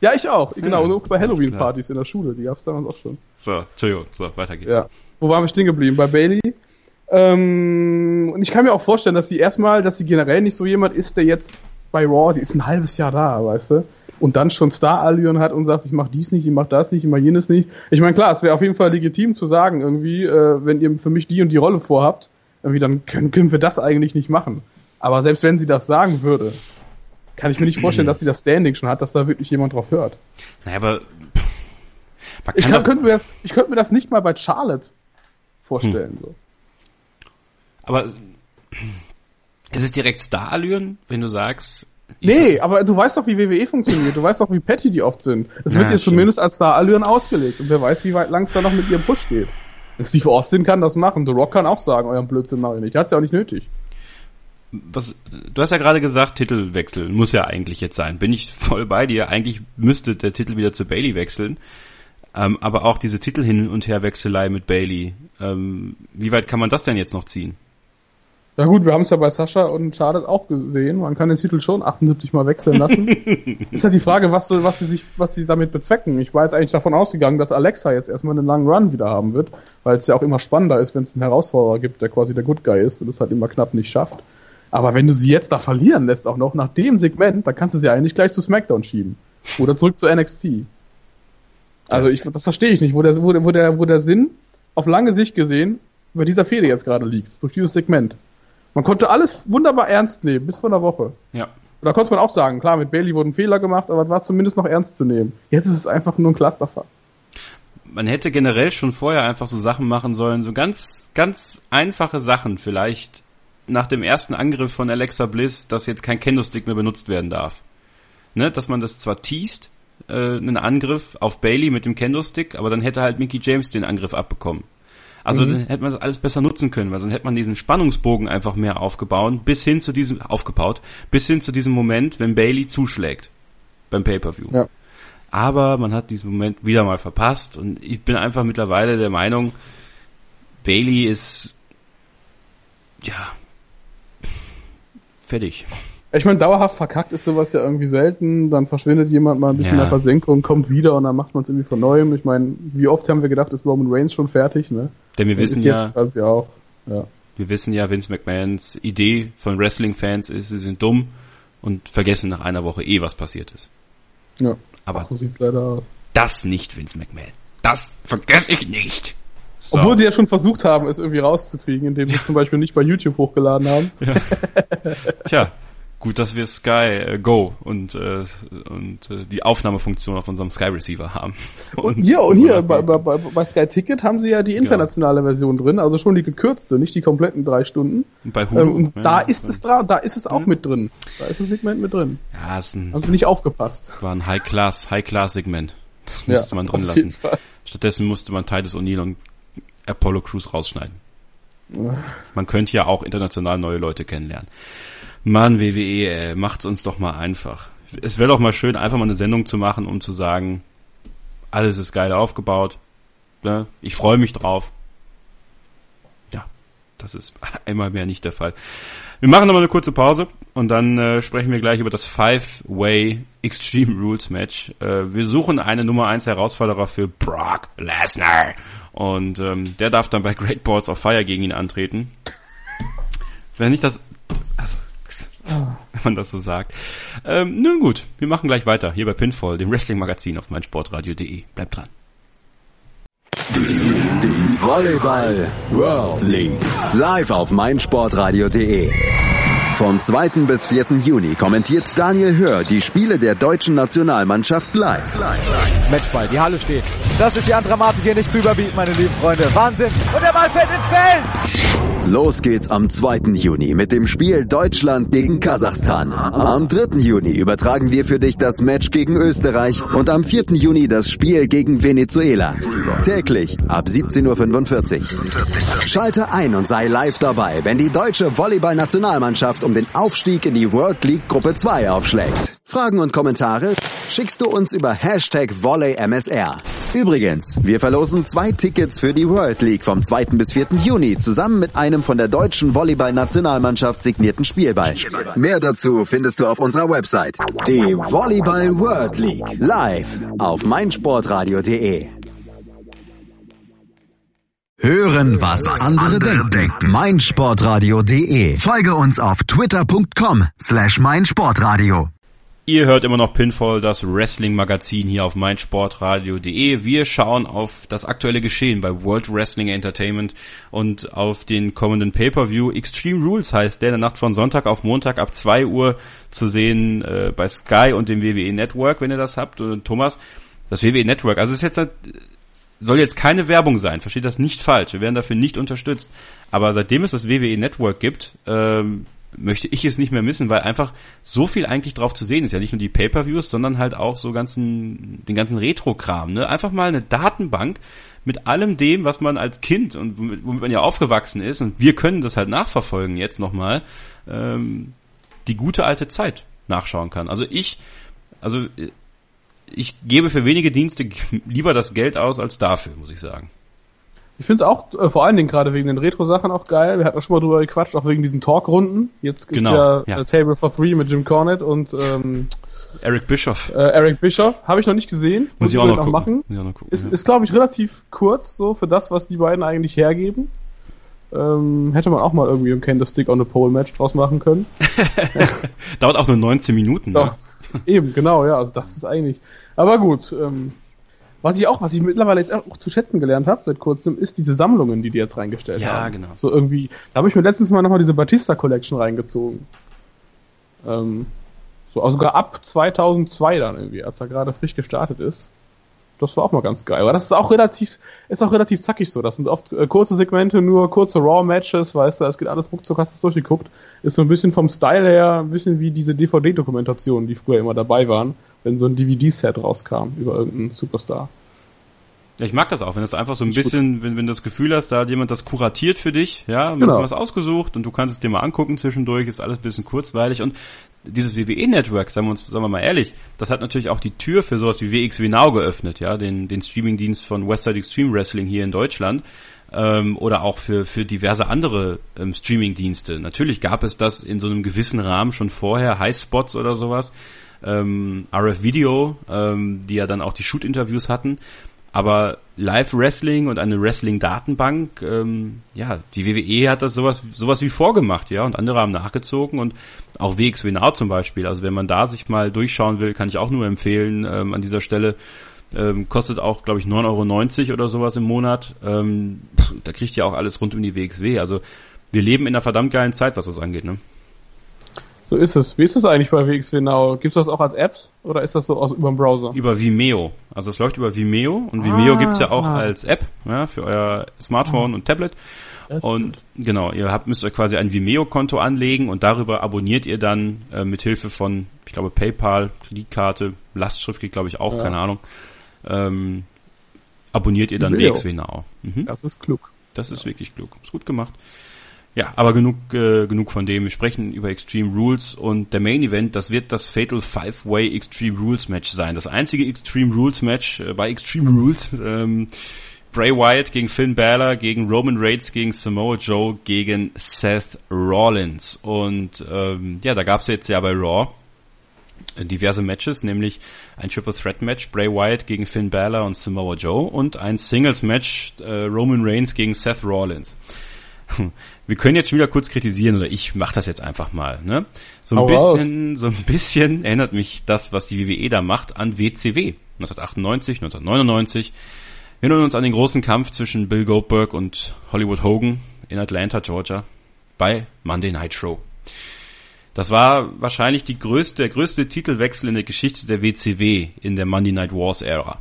Ja, ich auch. Genau, ja, und auch bei Halloween-Partys in der Schule, die gab's damals auch schon. So, Entschuldigung, so, weiter geht's. Ja. Wo waren wir stehen geblieben? Bei Bailey? Ähm, und ich kann mir auch vorstellen, dass sie erstmal, dass sie generell nicht so jemand ist, der jetzt bei Raw, die ist ein halbes Jahr da, weißt du? Und dann schon Star-Allüren hat und sagt, ich mach dies nicht, ich mach das nicht, ich mach jenes nicht. Ich meine, klar, es wäre auf jeden Fall legitim zu sagen, irgendwie, äh, wenn ihr für mich die und die Rolle vorhabt, irgendwie, dann können, können wir das eigentlich nicht machen. Aber selbst wenn sie das sagen würde, kann ich mir nicht vorstellen, dass sie das Standing schon hat, dass da wirklich jemand drauf hört. Naja, aber ich, kann, könnte mir das, ich könnte mir das nicht mal bei Charlotte vorstellen. Hm. So. Aber ist es direkt Star-Allüren, wenn du sagst... Nee, aber du weißt doch, wie WWE funktioniert. Du weißt doch, wie petty die oft sind. Es wird ja, dir zumindest als Star-Allüren ausgelegt. Und wer weiß, wie weit lang es da noch mit ihrem Push geht. Steve Austin kann das machen. The Rock kann auch sagen, euren Blödsinn mache ich nicht. Hat's ja auch nicht nötig. Was, du hast ja gerade gesagt, Titelwechsel muss ja eigentlich jetzt sein. Bin ich voll bei dir. Eigentlich müsste der Titel wieder zu Bailey wechseln. Ähm, aber auch diese Titel hin und her Wechselei mit Bailey. Ähm, wie weit kann man das denn jetzt noch ziehen? Ja gut, wir haben es ja bei Sascha und Charlotte auch gesehen. Man kann den Titel schon 78 Mal wechseln lassen. [LAUGHS] ist halt die Frage, was, was sie sich, was sie damit bezwecken. Ich war jetzt eigentlich davon ausgegangen, dass Alexa jetzt erstmal einen langen Run wieder haben wird, weil es ja auch immer spannender ist, wenn es einen Herausforderer gibt, der quasi der Good Guy ist und es halt immer knapp nicht schafft. Aber wenn du sie jetzt da verlieren lässt, auch noch nach dem Segment, dann kannst du sie eigentlich gleich zu SmackDown schieben. Oder zurück zu NXT. Also ich, das verstehe ich nicht, wo der, wo der, wo der, wo der Sinn auf lange Sicht gesehen über dieser Fehde jetzt gerade liegt, durch dieses Segment. Man konnte alles wunderbar ernst nehmen, bis vor einer Woche. Ja. Da konnte man auch sagen, klar, mit Bailey wurden Fehler gemacht, aber es war zumindest noch ernst zu nehmen. Jetzt ist es einfach nur ein Clusterfuck. Man hätte generell schon vorher einfach so Sachen machen sollen, so ganz, ganz einfache Sachen vielleicht nach dem ersten Angriff von Alexa Bliss, dass jetzt kein Kendo-Stick mehr benutzt werden darf. Ne, dass man das zwar teast, äh, einen Angriff auf Bailey mit dem Kendo-Stick, aber dann hätte halt Mickey James den Angriff abbekommen. Also mhm. dann hätte man das alles besser nutzen können, weil dann hätte man diesen Spannungsbogen einfach mehr aufgebaut, bis hin zu diesem, aufgebaut, bis hin zu diesem Moment, wenn Bailey zuschlägt beim Pay-Per-View. Ja. Aber man hat diesen Moment wieder mal verpasst und ich bin einfach mittlerweile der Meinung, Bailey ist, ja, fertig. Ich meine, dauerhaft verkackt ist sowas ja irgendwie selten. Dann verschwindet jemand mal ein bisschen ja. in der Versenkung, kommt wieder und dann macht man es irgendwie von neuem. Ich meine, wie oft haben wir gedacht, ist Roman Reigns schon fertig, ne? Denn wir wissen ja, quasi auch, ja. Wir wissen ja, Vince McMahons Idee von Wrestling-Fans ist, sie sind dumm und vergessen nach einer Woche eh, was passiert ist. Ja. Aber so sieht's leider aus. das nicht, Vince McMahon. Das vergesse ich nicht. So. Obwohl sie ja schon versucht haben, es irgendwie rauszukriegen, indem sie ja. zum Beispiel nicht bei YouTube hochgeladen haben. Ja. [LAUGHS] Tja, Gut, dass wir Sky äh, Go und, äh, und äh, die Aufnahmefunktion auf unserem Sky Receiver haben. [LAUGHS] Und, hier, und hier bei, bei, bei Sky Ticket haben sie ja die genau. internationale genau. Version drin, also schon die gekürzte, nicht die kompletten drei Stunden. Und bei Hulu. Ähm, und ja, da ist es dran, da ist es auch mhm. mit drin. Da ist ein Segment mit drin. Ja, ist ein, also nicht aufgepasst. War ein High Class, High Class Segment. Das musste ja, man drin lassen. Fall. Stattdessen musste man Titus O'Neill und Apollo Crews rausschneiden. Man könnte ja auch international neue Leute kennenlernen. Mann, WWE, ey, macht's uns doch mal einfach. Es wäre doch mal schön, einfach mal eine Sendung zu machen, um zu sagen, alles ist geil aufgebaut. Ne? Ich freue mich drauf. Ja, das ist [LAUGHS] einmal mehr nicht der Fall. Wir machen nochmal eine kurze Pause und dann äh, sprechen wir gleich über das Five-Way Extreme Rules Match. Äh, wir suchen eine Nummer 1 Herausforderer für Brock Lesnar. Und ähm, der darf dann bei Great Balls of Fire gegen ihn antreten. Wenn nicht das... Also, wenn man das so sagt. Ähm, nun gut, wir machen gleich weiter hier bei Pinfall, dem Wrestling-Magazin auf meinsportradio.de. Bleibt dran. Die Volleyball World League. Live auf meinsportradio.de. Vom 2. bis 4. Juni kommentiert Daniel Hör die Spiele der deutschen Nationalmannschaft live. Matchball, die Halle steht. Das ist die Dramatik hier nicht zu überbieten, meine lieben Freunde. Wahnsinn. Und der Ball fällt ins Feld. Los geht's am 2. Juni mit dem Spiel Deutschland gegen Kasachstan. Am 3. Juni übertragen wir für dich das Match gegen Österreich und am 4. Juni das Spiel gegen Venezuela. Täglich ab 17.45 Uhr. Schalte ein und sei live dabei, wenn die deutsche Volleyball-Nationalmannschaft um den Aufstieg in die World League Gruppe 2 aufschlägt. Fragen und Kommentare schickst du uns über Hashtag VolleyMSR. Übrigens, wir verlosen zwei Tickets für die World League vom 2. bis 4. Juni zusammen mit einem von der deutschen Volleyball-Nationalmannschaft signierten Spielball. Mehr dazu findest du auf unserer Website. Die Volleyball World League. Live auf meinsportradio.de. Hören, was andere denken. meinsportradio.de. Folge uns auf twitter.com slash meinsportradio. Ihr hört immer noch Pinfall, das Wrestling-Magazin hier auf meinsportradio.de. Wir schauen auf das aktuelle Geschehen bei World Wrestling Entertainment und auf den kommenden Pay-Per-View. Extreme Rules heißt der in der Nacht von Sonntag auf Montag ab 2 Uhr zu sehen äh, bei Sky und dem WWE Network, wenn ihr das habt. Und Thomas, das WWE Network, also es ist jetzt soll jetzt keine Werbung sein, versteht das nicht falsch. Wir werden dafür nicht unterstützt. Aber seitdem es das WWE Network gibt, ähm, möchte ich es nicht mehr missen, weil einfach so viel eigentlich drauf zu sehen ist. Ja, nicht nur die Pay-per-Views, sondern halt auch so ganzen, den ganzen Retro-Kram. Ne? Einfach mal eine Datenbank mit allem dem, was man als Kind und womit, womit man ja aufgewachsen ist, und wir können das halt nachverfolgen jetzt nochmal, ähm, die gute alte Zeit nachschauen kann. Also ich, also ich gebe für wenige Dienste [LAUGHS] lieber das Geld aus als dafür, muss ich sagen. Ich finde es auch äh, vor allen Dingen gerade wegen den Retro-Sachen auch geil. Wir hatten auch schon mal drüber gequatscht, auch wegen diesen Talk-Runden. Jetzt gibt genau, ja, ja. Äh, Table for Three mit Jim Cornette und ähm, Eric Bischoff. Äh, Eric Bischoff. Habe ich noch nicht gesehen. Muss, Muss ich auch noch, noch machen. Muss ich auch noch gucken, ist, ja. ist glaube ich, relativ kurz so für das, was die beiden eigentlich hergeben. Ähm, hätte man auch mal irgendwie im Candlestick on a Pole Match draus machen können. [LAUGHS] Dauert auch nur 19 Minuten. Doch, ne? eben, genau, ja. Also das ist eigentlich. Aber gut, ähm, was ich auch, was ich mittlerweile jetzt auch zu schätzen gelernt habe seit kurzem, ist diese Sammlungen, die die jetzt reingestellt Ja, haben. genau. So irgendwie, da habe ich mir letztens mal nochmal diese Batista Collection reingezogen. Ähm, so, also sogar ab 2002 dann irgendwie, als er gerade frisch gestartet ist. Das war auch mal ganz geil. Aber das ist auch relativ, ist auch relativ zackig so. Das sind oft äh, kurze Segmente, nur kurze Raw-Matches, weißt du, es geht alles ruckzuck, hast du durchgeguckt. Ist so ein bisschen vom Style her, ein bisschen wie diese DVD-Dokumentationen, die früher immer dabei waren, wenn so ein DVD-Set rauskam über irgendeinen Superstar. Ja, ich mag das auch, wenn das einfach so ein bisschen, wenn, wenn du das Gefühl hast, da hat jemand das kuratiert für dich, ja, genau. was ausgesucht und du kannst es dir mal angucken zwischendurch, ist alles ein bisschen kurzweilig und dieses WWE-Network, sagen wir uns, sagen wir mal ehrlich, das hat natürlich auch die Tür für sowas wie WXW Now geöffnet, ja, den, den Streamingdienst von Westside Extreme Wrestling hier in Deutschland, ähm, oder auch für, für diverse andere ähm, Streamingdienste. Natürlich gab es das in so einem gewissen Rahmen schon vorher, Highspots oder sowas, ähm, RF Video, ähm, die ja dann auch die Shoot-Interviews hatten. Aber Live-Wrestling und eine Wrestling-Datenbank, ähm, ja, die WWE hat das sowas, sowas wie vorgemacht, ja, und andere haben nachgezogen und auch WXW Now zum Beispiel. Also wenn man da sich mal durchschauen will, kann ich auch nur empfehlen ähm, an dieser Stelle. Ähm, kostet auch, glaube ich, 9,90 Euro oder sowas im Monat. Ähm, da kriegt ihr auch alles rund um die WXW. Also wir leben in einer verdammt geilen Zeit, was das angeht, ne? So ist es. Wie ist es eigentlich bei WXW Now? Gibt's das auch als Apps oder ist das so aus über den Browser? Über Vimeo. Also es läuft über Vimeo und Vimeo Ah, gibt's ja auch ah. als App ja, für euer Smartphone und Tablet. Das Und genau, ihr habt, müsst euch quasi ein Vimeo-Konto anlegen und darüber abonniert ihr dann äh, mit Hilfe von, ich glaube, PayPal, Kreditkarte, Lastschrift geht, glaube ich, auch, Ja. keine Ahnung. Ähm, abonniert ihr dann Vimeo. WXW Now. Mhm. Das ist klug. Das ist wirklich klug. Ist gut gemacht. Ja, aber genug, äh, genug von dem. Wir sprechen über Extreme Rules und der Main Event, das wird das Fatal Five-Way Extreme Rules Match sein. Das einzige Extreme Rules Match äh, bei Extreme Rules. Ähm, Bray Wyatt gegen Finn Balor, gegen Roman Reigns, gegen Samoa Joe, gegen Seth Rollins. Und ähm, ja, da gab es jetzt ja bei Raw diverse Matches, nämlich ein Triple Threat Match, Bray Wyatt gegen Finn Balor und Samoa Joe und ein Singles Match, äh, Roman Reigns gegen Seth Rollins. Wir können jetzt schon wieder kurz kritisieren, oder ich mache das jetzt einfach mal. Ne? So ein Hau bisschen, raus. so ein bisschen erinnert mich das, was die WWE da macht, an WCW 1998, 1999. Wir erinnern uns an den großen Kampf zwischen Bill Goldberg und Hollywood Hogan in Atlanta, Georgia, bei Monday Night Show. Das war wahrscheinlich die größte, der größte Titelwechsel in der Geschichte der WCW in der Monday Night Wars Ära.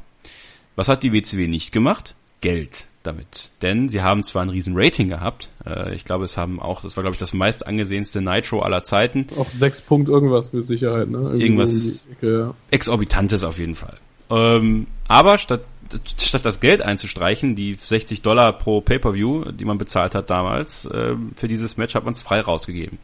Was hat die WCW nicht gemacht? Geld damit. Denn sie haben zwar ein riesen Rating gehabt, äh, ich glaube, es haben auch, das war glaube ich das meist angesehenste Nitro aller Zeiten, Auf sechs Punkt irgendwas mit Sicherheit, ne? Irgendwie Irgendwas- so Ecke, ja. exorbitantes auf jeden Fall. Ähm, aber statt, statt das Geld einzustreichen, die 60 Dollar pro Pay-Per-View, die man bezahlt hat damals, ähm, für dieses Match hat man es frei rausgegeben.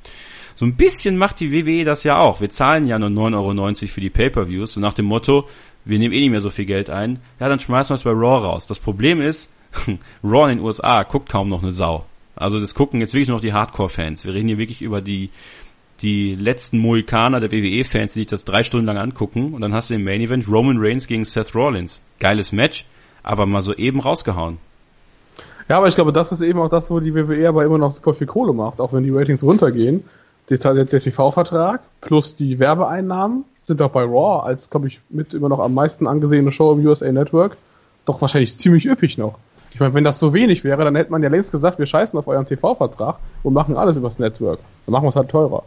So ein bisschen macht die WWE das ja auch. Wir zahlen ja nur 9,90 Euro für die Pay-Per-Views und nach dem Motto, wir nehmen eh nicht mehr so viel Geld ein, ja, dann schmeißen wir es bei Raw raus. Das Problem ist, [LAUGHS] Raw in den USA guckt kaum noch eine Sau. Also das gucken jetzt wirklich noch die Hardcore-Fans. Wir reden hier wirklich über die die letzten Mohikaner der WWE-Fans, die sich das drei Stunden lang angucken und dann hast du im Main Event Roman Reigns gegen Seth Rollins. Geiles Match, aber mal so eben rausgehauen. Ja, aber ich glaube, das ist eben auch das, wo die WWE aber immer noch super viel Kohle macht, auch wenn die Ratings runtergehen. Der, der, der TV-Vertrag plus die Werbeeinnahmen sind doch bei Raw als, glaube ich, mit immer noch am meisten angesehene Show im USA Network doch wahrscheinlich ziemlich üppig noch. Ich meine, wenn das so wenig wäre, dann hätte man ja längst gesagt, wir scheißen auf euren TV-Vertrag und machen alles übers Network. Dann machen wir es halt teurer.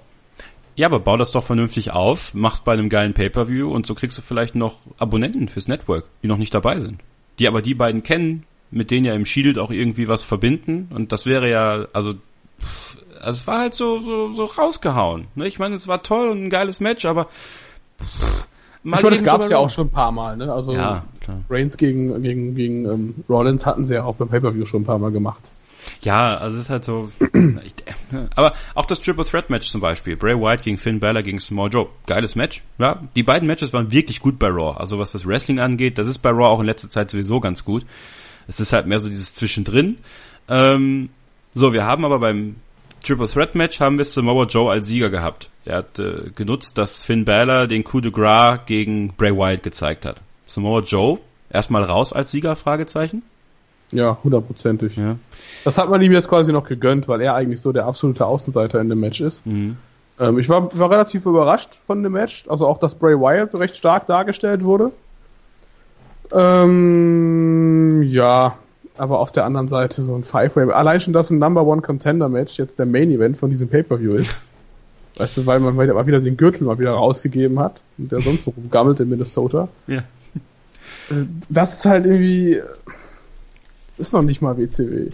Ja, aber bau das doch vernünftig auf, mach's bei einem geilen Pay-Per-View und so kriegst du vielleicht noch Abonnenten fürs Network, die noch nicht dabei sind. Die aber die beiden kennen, mit denen ja im Shield auch irgendwie was verbinden und das wäre ja, also, pff, es war halt so, so, so rausgehauen. Ne? Ich meine, es war toll und ein geiles Match, aber pff, mal ich meine, das gab es ja auch schon ein paar Mal, ne? Also Ja, klar. Reigns gegen, gegen, gegen ähm, Rollins hatten sie ja auch beim Pay-Per-View schon ein paar Mal gemacht. Ja, also es ist halt so. [CLEARS THROAT] ich, aber auch das Triple Threat Match zum Beispiel. Bray Wyatt gegen Finn Balor gegen Samoa Joe. Geiles Match. Ja, die beiden Matches waren wirklich gut bei Raw. Also was das Wrestling angeht, das ist bei Raw auch in letzter Zeit sowieso ganz gut. Es ist halt mehr so dieses Zwischendrin. Ähm, so, wir haben aber beim Triple Threat Match haben wir Samoa Joe als Sieger gehabt. Er hat äh, genutzt, dass Finn Balor den Coup de Gras gegen Bray Wyatt gezeigt hat. Samoa Joe erstmal raus als Sieger? Fragezeichen. Ja, hundertprozentig. Ja. Das hat man ihm jetzt quasi noch gegönnt, weil er eigentlich so der absolute Außenseiter in dem Match ist. Mhm. Ähm, ich war, war relativ überrascht von dem Match, also auch, dass Bray Wyatt recht stark dargestellt wurde. Ähm, ja, aber auf der anderen Seite so ein Five-Way. Allein schon, dass ein Number One Contender Match jetzt der Main Event von diesem Pay-Per-View ist. [LAUGHS] Weißt du, weil man mal wieder den Gürtel mal wieder rausgegeben hat und der sonst so rumgammelt in Minnesota. Ja. Äh, Das ist halt irgendwie, das ist noch nicht mal WCW.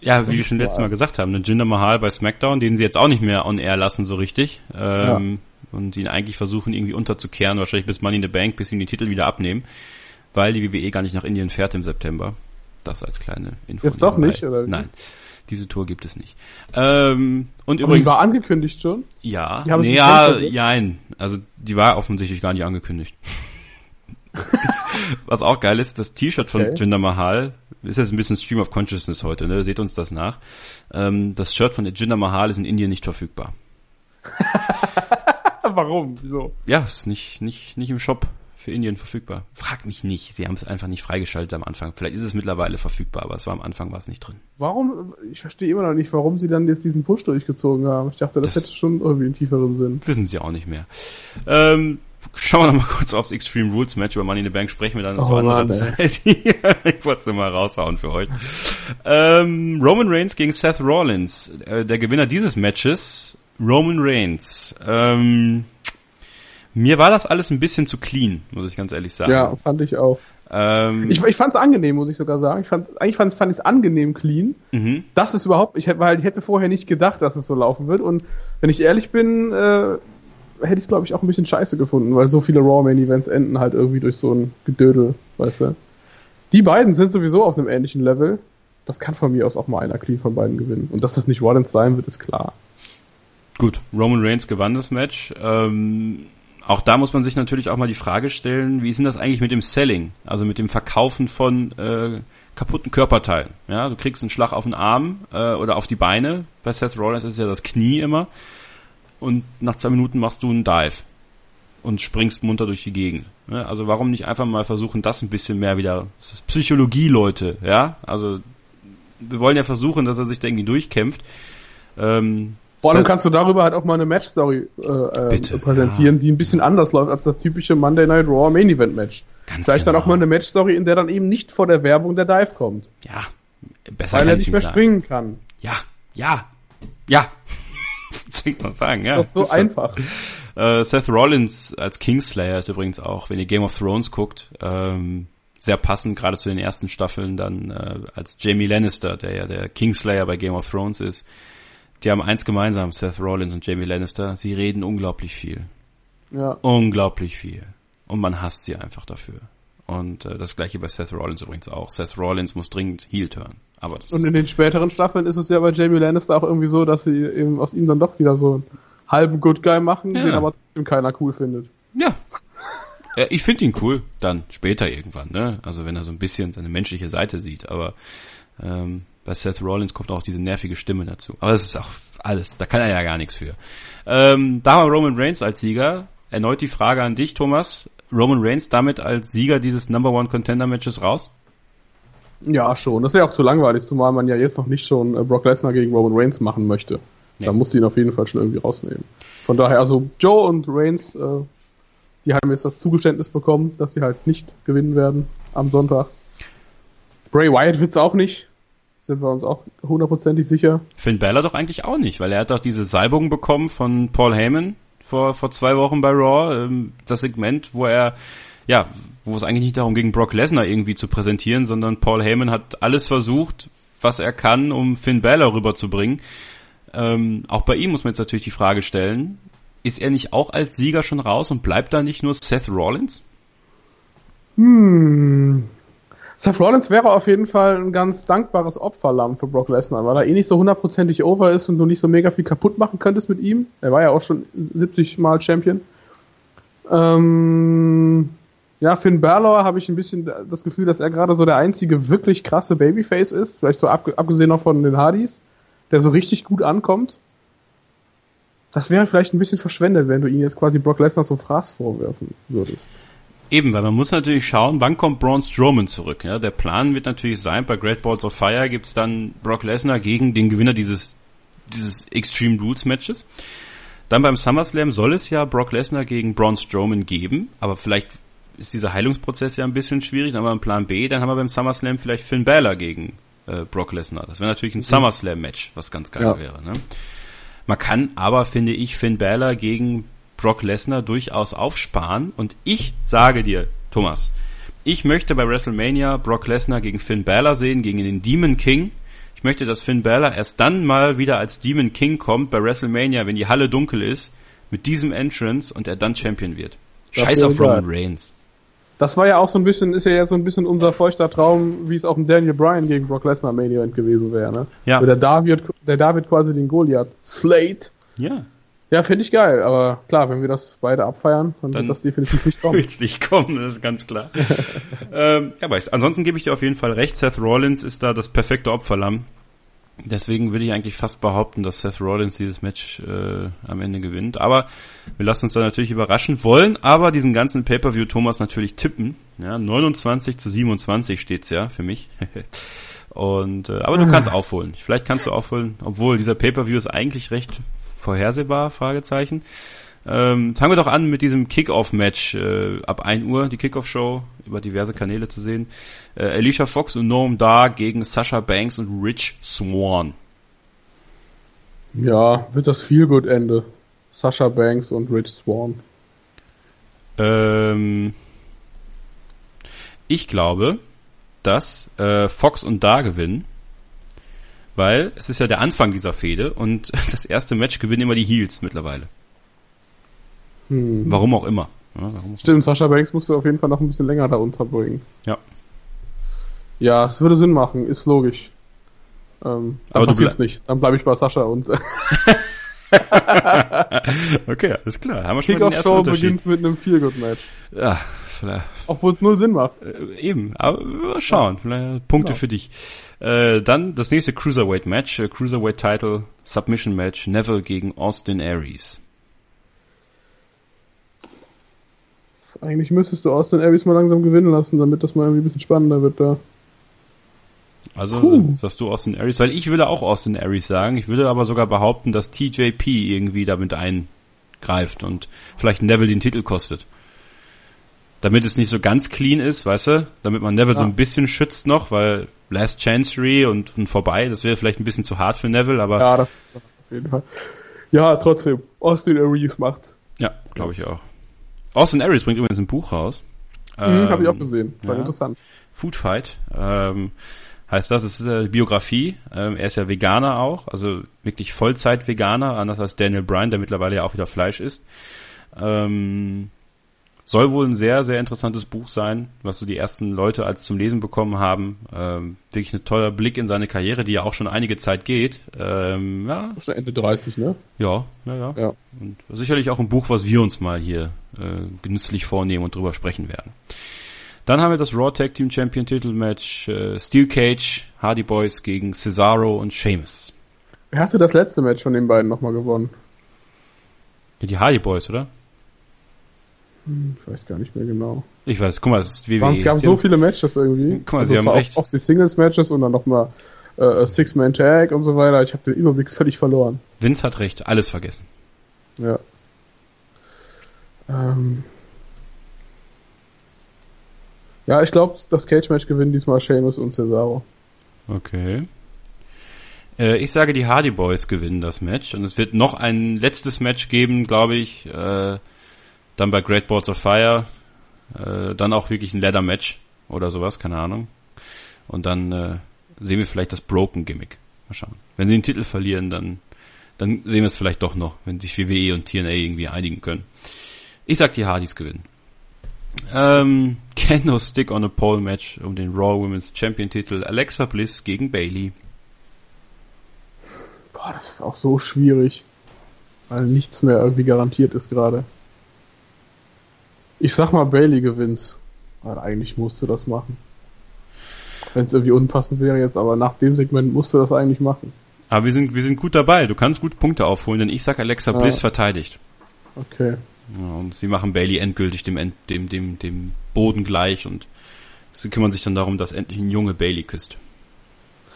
Ja, wie wir schon letztes Mal gesagt haben, ne, Jinder Mahal bei SmackDown, den sie jetzt auch nicht mehr on air lassen so richtig. Ähm, Und ihn eigentlich versuchen irgendwie unterzukehren, wahrscheinlich bis Money in the Bank, bis ihm die Titel wieder abnehmen, weil die WWE gar nicht nach Indien fährt im September. Das als kleine Info. Jetzt doch nicht, oder? Nein. Diese Tour gibt es nicht. Ähm, und Aber die übrigens, war angekündigt schon. ja, die nee, ja, ne? jein. Also die war offensichtlich gar nicht angekündigt. [LAUGHS] Was auch geil ist, das T-Shirt von Okay. Jinder Mahal ist jetzt ein bisschen Stream of Consciousness heute, ne? Seht uns das nach. Ähm, das Shirt von Jinder Mahal ist in Indien nicht verfügbar. [LAUGHS] Warum? Wieso? Ja, ist nicht, nicht, nicht im Shop für Indien verfügbar. Frag mich nicht. Sie haben es einfach nicht freigeschaltet am Anfang. Vielleicht ist es mittlerweile verfügbar, aber es war am Anfang war es nicht drin. Warum? Ich verstehe immer noch nicht, warum sie dann jetzt diesen Push durchgezogen haben. Ich dachte, das hätte schon irgendwie einen tieferen Sinn. Wissen sie auch nicht mehr. Ähm, schauen wir noch mal kurz aufs Extreme Rules Match. Über Money in the Bank sprechen wir dann Oh zu anderen Mann, Zeit. [LAUGHS] ich wollte es nur mal raushauen für euch. Ähm, Roman Reigns gegen Seth Rollins. Äh, der Gewinner dieses Matches, Roman Reigns. Ähm, mir war das alles ein bisschen zu clean, muss ich ganz ehrlich sagen. Ja, fand ich auch. Ähm, Ich, ich fand es angenehm, muss ich sogar sagen. Ich fand, eigentlich fand, fand ich es angenehm clean. mhm. Das ist überhaupt, ich hätte, weil ich hätte vorher nicht gedacht, dass es so laufen wird. Und wenn ich ehrlich bin, äh, hätte ich es, glaube ich, auch ein bisschen scheiße gefunden, weil so viele Raw Main Events enden halt irgendwie durch so ein Gedödel, weißt du. Die beiden sind sowieso auf einem ähnlichen Level. Das kann von mir aus auch mal einer clean von beiden gewinnen. Und dass es nicht Rollins sein wird, ist klar. Gut, Roman Reigns gewann das Match. Ähm, auch da muss man sich natürlich auch mal die Frage stellen, wie ist denn das eigentlich mit dem Selling? Also mit dem Verkaufen von äh, kaputten Körperteilen. Ja, du kriegst einen Schlag auf den Arm äh, oder auf die Beine. Bei Seth Rollins ist ja das Knie immer. Und nach zwei Minuten machst du einen Dive und springst munter durch die Gegend. Ja, also warum nicht einfach mal versuchen, das ein bisschen mehr wieder. Das ist Psychologie, Leute. Ja, also wir wollen ja versuchen, dass er sich da irgendwie durchkämpft. Ähm, Vor allem kannst du darüber halt auch mal eine Match-Story äh, äh, Bitte, präsentieren, die ein bisschen anders läuft als das typische Monday Night Raw Main Event Match. Ganz Vielleicht dann genau. auch mal eine Match-Story, in der dann eben nicht vor der Werbung der Dive kommt. Ja, besser Weil er nicht mehr sagen. springen kann. Ja, ja, ja. [LAUGHS] Ich noch sagen? Ja, Das ist so ist einfach. Äh, Seth Rollins als Kingslayer ist übrigens auch, wenn ihr Game of Thrones guckt, ähm, sehr passend, gerade zu den ersten Staffeln dann äh, als Jamie Lannister, der ja der Kingslayer bei Game of Thrones ist. Die haben eins gemeinsam, Seth Rollins und Jamie Lannister. Sie reden unglaublich viel. Ja. Unglaublich viel. Und man hasst sie einfach dafür. Und äh, das gleiche bei Seth Rollins übrigens auch. Seth Rollins muss dringend Heel turn. Aber das Und in den späteren Staffeln ist es ja bei Jamie Lannister auch irgendwie so, dass sie eben aus ihm dann doch wieder so einen halben Good Guy machen, Ja. den aber trotzdem keiner cool findet. Ja. Ja, ich finde ihn cool, dann später irgendwann, ne? Also wenn er so ein bisschen seine menschliche Seite sieht, aber ähm, bei Seth Rollins kommt auch diese nervige Stimme dazu. Aber das ist auch alles, da kann er ja gar nichts für. Ähm, da haben wir Roman Reigns als Sieger. Erneut die Frage an dich, Thomas. Roman Reigns damit als Sieger dieses Number One Contender Matches raus? Ja, schon. Das wäre auch zu langweilig, zumal man ja jetzt noch nicht schon äh, Brock Lesnar gegen Roman Reigns machen möchte. Nee. Da muss sie ihn auf jeden Fall schon irgendwie rausnehmen. Von daher, also Joe und Reigns, äh, die haben jetzt das Zugeständnis bekommen, dass sie halt nicht gewinnen werden am Sonntag. Bray Wyatt wird's auch nicht. Sind wir uns auch hundertprozentig sicher. Finn Balor doch eigentlich auch nicht, weil er hat doch diese Salbung bekommen von Paul Heyman vor, vor zwei Wochen bei Raw. Ähm, das Segment, wo er, ja, wo es eigentlich nicht darum ging, Brock Lesnar irgendwie zu präsentieren, sondern Paul Heyman hat alles versucht, was er kann, um Finn Balor rüberzubringen. Ähm, auch bei ihm muss man jetzt natürlich die Frage stellen, ist er nicht auch als Sieger schon raus und bleibt da nicht nur Seth Rollins? Hm. Seth Rollins wäre auf jeden Fall ein ganz dankbares Opferlamm für Brock Lesnar, weil er eh nicht so hundertprozentig over ist und du nicht so mega viel kaputt machen könntest mit ihm. Er war ja auch schon 70 Mal Champion. Ähm, ja, Finn Balor habe ich ein bisschen das Gefühl, dass er gerade so der einzige wirklich krasse Babyface ist, vielleicht so abge abgesehen noch von den Hardys, der so richtig gut ankommt. Das wäre vielleicht ein bisschen verschwendet, wenn du ihn jetzt quasi Brock Lesnar zum Fraß vorwerfen würdest. Eben, weil man muss natürlich schauen, wann kommt Braun Strowman zurück. Ja, der Plan wird natürlich sein, bei Great Balls of Fire gibt's dann Brock Lesnar gegen den Gewinner dieses, dieses Extreme Rules Matches. Dann beim SummerSlam soll es ja Brock Lesnar gegen Braun Strowman geben, aber vielleicht ist dieser Heilungsprozess ja ein bisschen schwierig. Dann haben wir einen Plan B, dann haben wir beim SummerSlam vielleicht Finn Balor gegen äh, Brock Lesnar. Das wäre natürlich ein SummerSlam-Match, was ganz geil Ja. wäre. Ne? Man kann aber, finde ich, Finn Balor gegen Brock Lesnar durchaus aufsparen. Und ich sage dir, Thomas, ich möchte bei WrestleMania Brock Lesnar gegen Finn Balor sehen, gegen den Demon King. Ich möchte, dass Finn Balor erst dann mal wieder als Demon King kommt bei WrestleMania, wenn die Halle dunkel ist, mit diesem Entrance und er dann Champion wird. Das Scheiß auf Roman. Reigns. Das war ja auch so ein bisschen, ist ja jetzt so ein bisschen unser feuchter Traum, wie es auch ein Daniel Bryan gegen Brock Lesnar Main Event gewesen wäre, ne? Ja. Wo der David, der David quasi den Goliath slate. Ja. Ja, finde ich geil, aber klar, wenn wir das beide abfeiern, dann, Dann- wird das definitiv nicht kommen. [LAUGHS] Willst nicht kommen, das ist ganz klar. [LAUGHS] ähm, ja, aber ich, ansonsten gebe ich dir auf jeden Fall recht. Seth Rollins ist da das perfekte Opferlamm. Deswegen würde ich eigentlich fast behaupten, dass Seth Rollins dieses Match äh, am Ende gewinnt. Aber wir lassen uns da natürlich überraschen, wollen aber diesen ganzen Pay-Per-View Thomas natürlich tippen. Ja, 29 zu 27 steht's ja für mich. [LAUGHS] Und äh, aber du kannst aufholen. Vielleicht kannst du aufholen, obwohl dieser Pay-Per-View ist eigentlich recht vorhersehbar, Fragezeichen. Ähm, fangen wir doch an mit diesem Kickoff-Match äh, ab 1 Uhr, die Kickoff-Show über diverse Kanäle zu sehen. Äh, Alicia Fox und Norm Dar gegen Sasha Banks und Rich Swan. Ja, wird das viel gut Ende. Sasha Banks und Rich Swan. Ähm, ich glaube, dass äh, Fox und Dar gewinnen, weil es ist ja der Anfang dieser Fehde und [LAUGHS] das erste Match gewinnen immer die Heels mittlerweile. Hm. Warum auch immer. Ja, warum auch Stimmt, Sasha Banks musst du auf jeden Fall noch ein bisschen länger da unterbringen. Ja. Ja, es würde Sinn machen, ist logisch. Ähm, dann Aber du passiert's nicht. Dann bleibe ich bei Sascha und [LAUGHS] Okay, alles klar. Haben wir schon Kickoff-Show beginnt mit einem Feel-Good-Match. Ja, vielleicht. Obwohl es null Sinn macht. Äh, eben, aber schauen, vielleicht Punkte ja. für dich. Äh, dann das nächste Cruiserweight Match, äh, Cruiserweight Title Submission Match, Neville gegen Austin Aries. Eigentlich müsstest du Austin Aries mal langsam gewinnen lassen, damit das mal irgendwie ein bisschen spannender wird da. Also Puh. sagst du Austin Aries, weil ich würde auch Austin Aries sagen. Ich würde aber sogar behaupten, dass TJP irgendwie damit eingreift und vielleicht Neville den Titel kostet. Damit es nicht so ganz clean ist, weißt du? Damit man Neville ja. so ein bisschen schützt noch, weil Last Chancery und, und vorbei, das wäre vielleicht ein bisschen zu hart für Neville, aber. Ja, das auf jeden Fall. Ja, trotzdem. Austin Aries macht's. Ja, glaube ich auch. Austin Aries bringt übrigens ein Buch raus. Mhm, ähm, Habe ich auch gesehen. War ja. interessant. Food Fight. Ähm, heißt das, es ist eine Biografie. Ähm, er ist ja Veganer auch, also wirklich Vollzeit-Veganer, anders als Daniel Bryan, der mittlerweile ja auch wieder Fleisch isst. Ähm, soll wohl ein sehr, sehr interessantes Buch sein, was so die ersten Leute als zum Lesen bekommen haben. Ähm, wirklich ein toller Blick in seine Karriere, die ja auch schon einige Zeit geht. Ähm, ja. Schon Ende 30, ne? Ja, ja, ja. ja. Und sicherlich auch ein Buch, was wir uns mal hier äh, genüsslich vornehmen und drüber sprechen werden. Dann haben wir das Raw Tag Team Champion Titelmatch äh, Steel Cage, Hardy Boys gegen Cesaro und Sheamus. Wer hatte das letzte Match von den beiden nochmal gewonnen? Ja, die Hardy Boys, oder? Hm, ich weiß gar nicht mehr genau. Ich weiß, guck mal, es ist WWE. Es gab so viele Matches irgendwie. Guck mal, also sie haben recht. Oft die Singles-Matches und dann nochmal äh, Six-Man-Tag und so weiter. Ich habe den Überblick völlig verloren. Vince hat recht, alles vergessen. Ja. Ähm, ja, ich glaube, das Cage-Match gewinnen diesmal Sheamus und Cesaro. Okay. Äh, ich sage, die Hardy Boys gewinnen das Match und es wird noch ein letztes Match geben, glaube ich. Äh, dann bei Great Balls of Fire. Äh, dann auch wirklich ein Leather-Match oder sowas, keine Ahnung. Und dann äh, sehen wir vielleicht das Broken Gimmick. Mal schauen. Wenn sie den Titel verlieren, dann, dann sehen wir es vielleicht doch noch, wenn sich WWE und TNA irgendwie einigen können. Ich sag, die Hardys gewinnen. Ähm, [LAUGHS] Kendo Stick on a Pole Match um den Raw Women's Champion Titel. Alexa Bliss gegen Bailey. Boah, das ist auch so schwierig. Weil nichts mehr irgendwie garantiert ist gerade. Ich sag mal, Bailey gewinnt. Weil eigentlich musste das machen. Wenn es irgendwie unpassend wäre jetzt, aber nach dem Segment musste das eigentlich machen. Aber wir sind, wir sind gut dabei. Du kannst gut Punkte aufholen, denn ich sag Alexa Bliss verteidigt. Okay. Ja, und sie machen Bailey endgültig dem, dem, dem, dem Boden gleich und sie kümmern sich dann darum, dass endlich ein Junge Bailey küsst.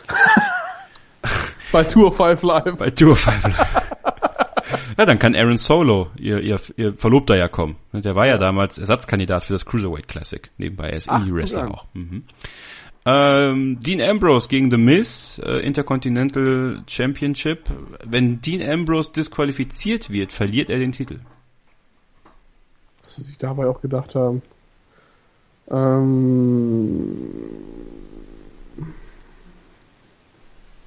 [LAUGHS] Bei Tour 5 Live. Bei Tour 5 Live. [LAUGHS] ja, dann kann Aaron Solo, ihr, ihr, ihr Verlobter ja kommen. Der war ja damals Ersatzkandidat für das Cruiserweight Classic. Nebenbei, er ist Indie-Wrestler auch. Mhm. Ähm, Dean Ambrose gegen The Miz, äh, Intercontinental Championship. Wenn Dean Ambrose disqualifiziert wird, verliert er den Titel sie sich dabei auch gedacht haben. Ähm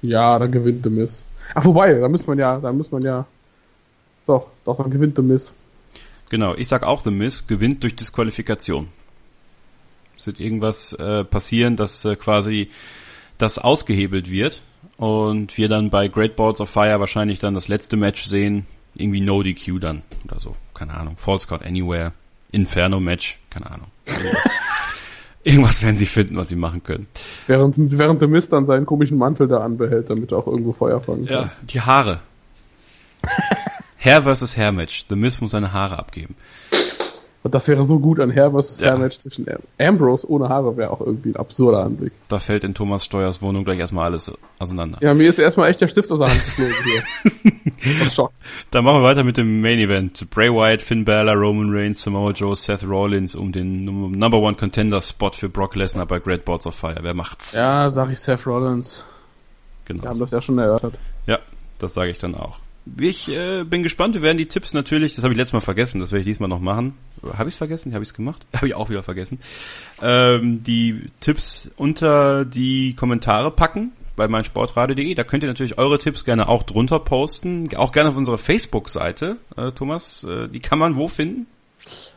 ja, dann gewinnt The Miss. Ach, wobei, da muss man ja, da muss man ja, doch, doch, dann gewinnt The Miss. Genau, ich sag auch The Miss gewinnt durch Disqualifikation. Es wird irgendwas äh, passieren, dass äh, quasi das ausgehebelt wird und wir dann bei Great Balls of Fire wahrscheinlich dann das letzte Match sehen, irgendwie No DQ dann oder so, keine Ahnung, False Count Anywhere. Inferno-Match, keine Ahnung. Irgendwas. [LAUGHS] Irgendwas werden sie finden, was sie machen können. Während, während der Mist dann seinen komischen Mantel da anbehält, damit er auch irgendwo Feuer fangen kann. Ja, die Haare. [LAUGHS] Hair versus Hair Match. The Mist muss seine Haare abgeben. Und das wäre so gut, ein Hair vs. Ja. Hair Match zwischen Ambrose ohne Haare wäre auch irgendwie ein absurder Anblick. Da fällt in Thomas Steuers Wohnung gleich erstmal alles auseinander. Ja, mir ist erstmal echt der Stift aus der Hand geflogen hier. [LAUGHS] Schock. Dann machen wir weiter mit dem Main Event. Bray Wyatt, Finn Balor, Roman Reigns, Samoa Joe, Seth Rollins um den Number One Contender Spot für Brock Lesnar bei Great Balls of Fire. Wer macht's? Ja, sag ich Seth Rollins. Genau. Wir haben das ja schon erörtert. Ja, das sage ich dann auch. Ich äh, bin gespannt. Wir werden die Tipps natürlich, das habe ich letztes Mal vergessen, das werde ich diesmal noch machen. Habe ich es vergessen? Habe ich es gemacht? [LAUGHS] Habe ich auch wieder vergessen. Ähm, die Tipps unter die Kommentare packen bei meinsportradio.de. Da könnt ihr natürlich eure Tipps gerne auch drunter posten. Auch gerne auf unserer Facebook-Seite. Äh, Thomas, äh, die kann man wo finden?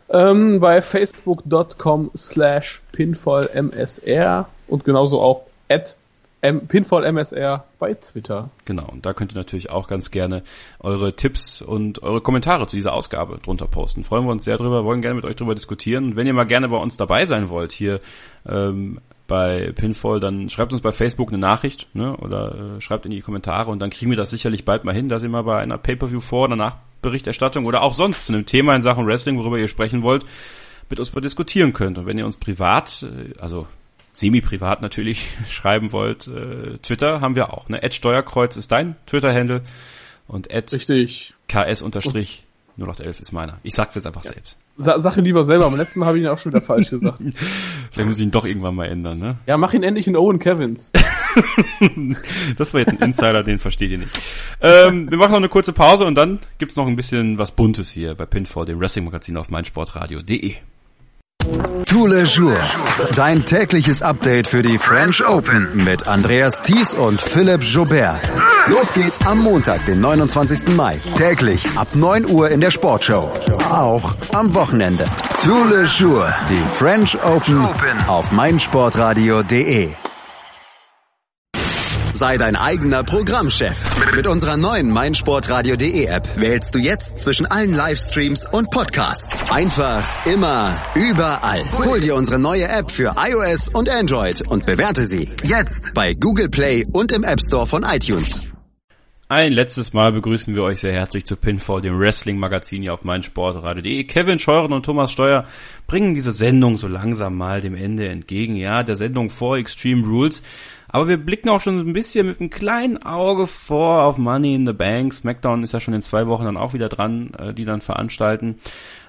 Ähm, bei facebook.com slash pinfallmsr und genauso auch at M Pinfall MSR bei Twitter. Genau, und da könnt ihr natürlich auch ganz gerne eure Tipps und eure Kommentare zu dieser Ausgabe drunter posten. Freuen wir uns sehr drüber, wollen gerne mit euch drüber diskutieren. Und wenn ihr mal gerne bei uns dabei sein wollt, hier ähm, bei Pinfall, dann schreibt uns bei Facebook eine Nachricht ne, oder äh, schreibt in die Kommentare und dann kriegen wir das sicherlich bald mal hin, dass ihr mal bei einer Pay-Per-View vor- oder Nachberichterstattung oder auch sonst zu einem Thema in Sachen Wrestling, worüber ihr sprechen wollt, mit uns mal diskutieren könnt. Und wenn ihr uns privat, äh, also semi-privat natürlich [LAUGHS] schreiben wollt, äh, Twitter haben wir auch. Ne? Ed Steuerkreuz ist dein Twitter-Handle und Ed Richtig. KS unterstrich 0811 ist meiner. Ich sag's jetzt einfach ja. selbst. Sa sag ihn lieber selber, beim letzten Mal habe ich ihn auch schon wieder falsch gesagt. [LAUGHS] Vielleicht muss ich ihn doch irgendwann mal ändern, ne? Ja, mach ihn endlich in Owen Kevins. [LAUGHS] das war jetzt ein Insider, den versteht ihr nicht. Ähm, wir machen noch eine kurze Pause und dann gibt's noch ein bisschen was Buntes hier bei Pinfall, dem Wrestling-Magazin auf meinsportradio.de. Tous les jours. Dein tägliches Update für die French Open mit Andreas Thies und Philipp Joubert. Los geht's am Montag, den 29. Mai. Täglich ab 9 Uhr in der Sportshow. Auch am Wochenende. Tous les jours. Die French Open auf meinsportradio.de. Sei dein eigener Programmchef. Mit unserer neuen meinsportradio.de App wählst du jetzt zwischen allen Livestreams und Podcasts. Einfach, immer, überall. Hol dir unsere neue App für iOS und Android und bewerte sie jetzt bei Google Play und im App Store von iTunes. Ein letztes Mal begrüßen wir euch sehr herzlich zu Pinfall, dem Wrestling-Magazin hier auf meinsportradio.de. Kevin Scheuren und Thomas Steuer bringen diese Sendung so langsam mal dem Ende entgegen. Ja, der Sendung vor Extreme Rules. Aber wir blicken auch schon ein bisschen mit einem kleinen Auge vor auf Money in the Bank. SmackDown ist ja schon in zwei Wochen dann auch wieder dran, äh, die dann veranstalten.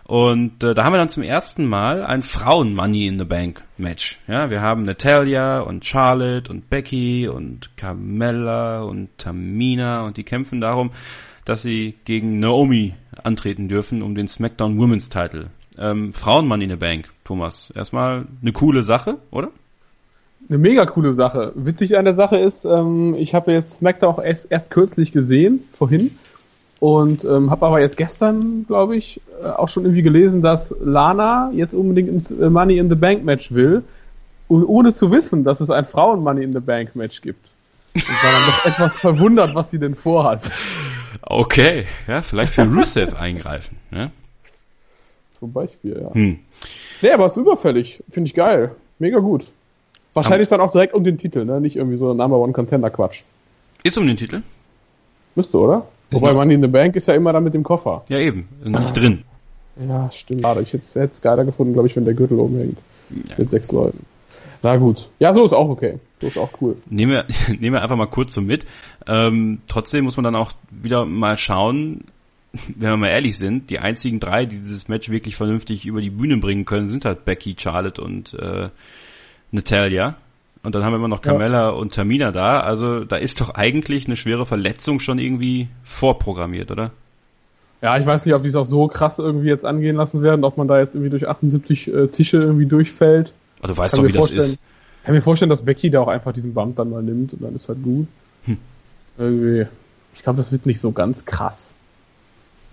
Und äh, da haben wir dann zum ersten Mal ein Frauen Money in the Bank Match. Ja, wir haben Natalia und Charlotte und Becky und Carmella und Tamina und die kämpfen darum, dass sie gegen Naomi antreten dürfen um den SmackDown Women's Title. Ähm, Frauen Money in the Bank, Thomas. Erstmal eine coole Sache, oder? Eine mega coole Sache. Witzig an der Sache ist, ähm, ich habe jetzt SmackDown auch erst, erst kürzlich gesehen, vorhin. Und ähm, habe aber jetzt gestern, glaube ich, äh, auch schon irgendwie gelesen, dass Lana jetzt unbedingt ins äh, Money in the Bank Match will, ohne zu wissen, dass es ein Frauen Money in the Bank Match gibt. Und war dann doch etwas verwundert, was sie denn vorhat. Okay, ja, vielleicht für Rusev [LAUGHS] eingreifen. Ja? Zum Beispiel, ja. Hm. Nee, aber ist überfällig. Finde ich geil. Mega gut. Wahrscheinlich dann auch direkt um den Titel, ne? Nicht irgendwie so ein Number One Contender Quatsch. Ist um den Titel? Müsste, oder? Ist Wobei Money in the Bank ist ja immer da mit dem Koffer. Ja, eben. Noch nicht drin. Ja, stimmt. Schade. Ich hätte es geiler gefunden, glaube ich, wenn der Gürtel oben hängt. Ja. Mit sechs Leuten. Na gut. Ja, so ist auch okay. So ist auch cool. Nehmen wir, [LAUGHS] nehmen wir einfach mal kurz so mit. Ähm, trotzdem muss man dann auch wieder mal schauen, [LAUGHS] wenn wir mal ehrlich sind, die einzigen drei, die dieses Match wirklich vernünftig über die Bühne bringen können, sind halt Becky, Charlotte und äh, Natalia. Und dann haben wir immer noch Carmella ja. und Tamina da. Also da ist doch eigentlich eine schwere Verletzung schon irgendwie vorprogrammiert, oder? Ja, ich weiß nicht, ob die es auch so krass irgendwie jetzt angehen lassen werden, ob man da jetzt irgendwie durch 78 äh, Tische irgendwie durchfällt. Aber du weißt kann doch, wie das ist. Ich kann mir vorstellen, dass Becky da auch einfach diesen Bump dann mal nimmt und dann ist halt gut. Hm. Irgendwie. Ich glaube, das wird nicht so ganz krass.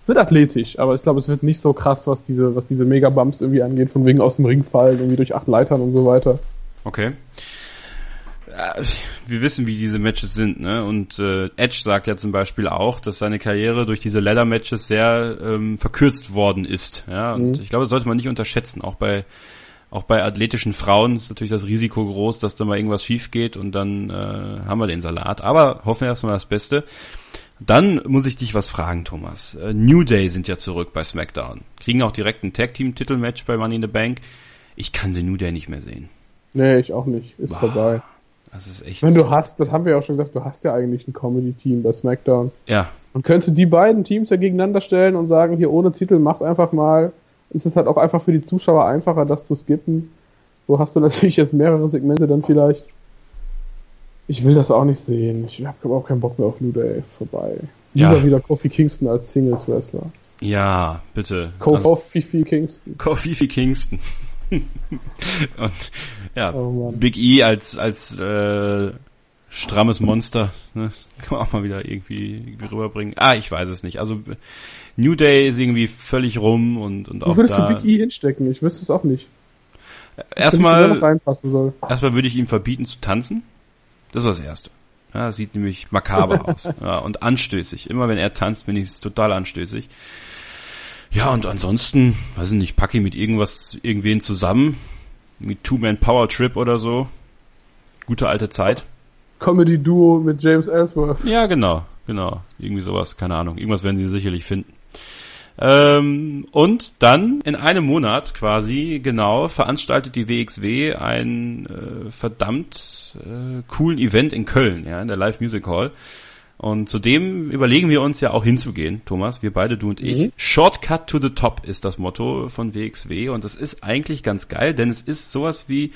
Es wird athletisch, aber ich glaube, es wird nicht so krass, was diese, was diese Mega-Bumps irgendwie angeht, von wegen aus dem Ring fallen, irgendwie durch acht Leitern und so weiter. Okay wir wissen, wie diese Matches sind, ne? Und äh, Edge sagt ja zum Beispiel auch, dass seine Karriere durch diese Leather-Matches sehr ähm, verkürzt worden ist. Ja, und mhm. ich glaube, das sollte man nicht unterschätzen. Auch bei auch bei athletischen Frauen ist natürlich das Risiko groß, dass da mal irgendwas schief geht und dann äh, haben wir den Salat. Aber hoffen wir erstmal das Beste. Dann muss ich dich was fragen, Thomas. Äh, New Day sind ja zurück bei SmackDown. Kriegen auch direkt ein Tag-Team-Titelmatch bei Money in the Bank. Ich kann den New Day nicht mehr sehen. Nee, ich auch nicht. Ist Boah. vorbei. Das ist echt. Wenn du hast, das haben wir ja auch schon gesagt, du hast ja eigentlich ein Comedy-Team bei SmackDown. Ja. Man könnte die beiden Teams ja gegeneinander stellen und sagen, hier ohne Titel macht einfach mal. Ist es halt auch einfach für die Zuschauer einfacher, das zu skippen. So hast du [LAUGHS] natürlich jetzt mehrere Segmente dann vielleicht. Ich will das auch nicht sehen. Ich habe auch keinen Bock mehr auf New Day. Ist vorbei. Ja. Lieber wieder Kofi Kingston als Singles Wrestler. Ja, bitte. Kofi Kingston. Kofi Kingston. [LAUGHS] und ja, oh Big E als als äh, strammes Monster, ne? kann man auch mal wieder irgendwie, irgendwie rüberbringen. Ah, ich weiß es nicht. Also New Day ist irgendwie völlig rum und und auch Wo würdest da, du Big E hinstecken? Ich wüsste es auch nicht. Erstmal erstmal würde ich ihm verbieten zu tanzen. Das war das Erste. Ja, das sieht nämlich makaber [LAUGHS] aus ja, und anstößig. Immer wenn er tanzt, finde ich es total anstößig. Ja, und ansonsten, weiß ich nicht, packe ich mit irgendwas, irgendwen zusammen. Mit Two-Man Power Trip oder so. Gute alte Zeit. Comedy-Duo mit James Ellsworth. Ja, genau, genau. Irgendwie sowas, keine Ahnung. Irgendwas werden sie sicherlich finden. Ähm, und dann in einem Monat quasi genau veranstaltet die WXW ein äh, verdammt äh, coolen Event in Köln, ja, in der Live Music Hall. Und zudem überlegen wir uns ja auch hinzugehen, Thomas, wir beide, du und ich. Mhm. Shortcut to the Top ist das Motto von WXW und das ist eigentlich ganz geil, denn es ist sowas wie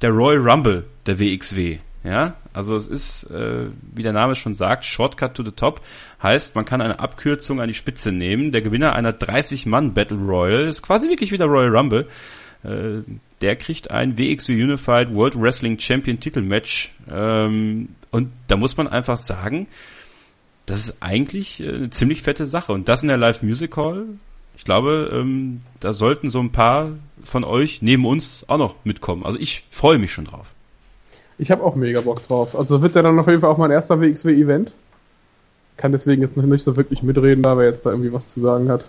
der Royal Rumble der WXW. Ja, also es ist, äh, wie der Name schon sagt, Shortcut to the Top heißt, man kann eine Abkürzung an die Spitze nehmen. Der Gewinner einer 30-Mann Battle Royal ist quasi wirklich wie der Royal Rumble. Äh, der kriegt ein WXW Unified World Wrestling Champion Titelmatch. Ähm, und da muss man einfach sagen, das ist eigentlich äh, eine ziemlich fette Sache. Und das in der Live Music Hall, ich glaube, ähm, da sollten so ein paar von euch neben uns auch noch mitkommen. Also ich freue mich schon drauf. Ich habe auch mega Bock drauf. Also wird der dann auf jeden Fall auch mein erster WXW-Event. Kann deswegen jetzt noch nicht so wirklich mitreden, da wer jetzt da irgendwie was zu sagen hat.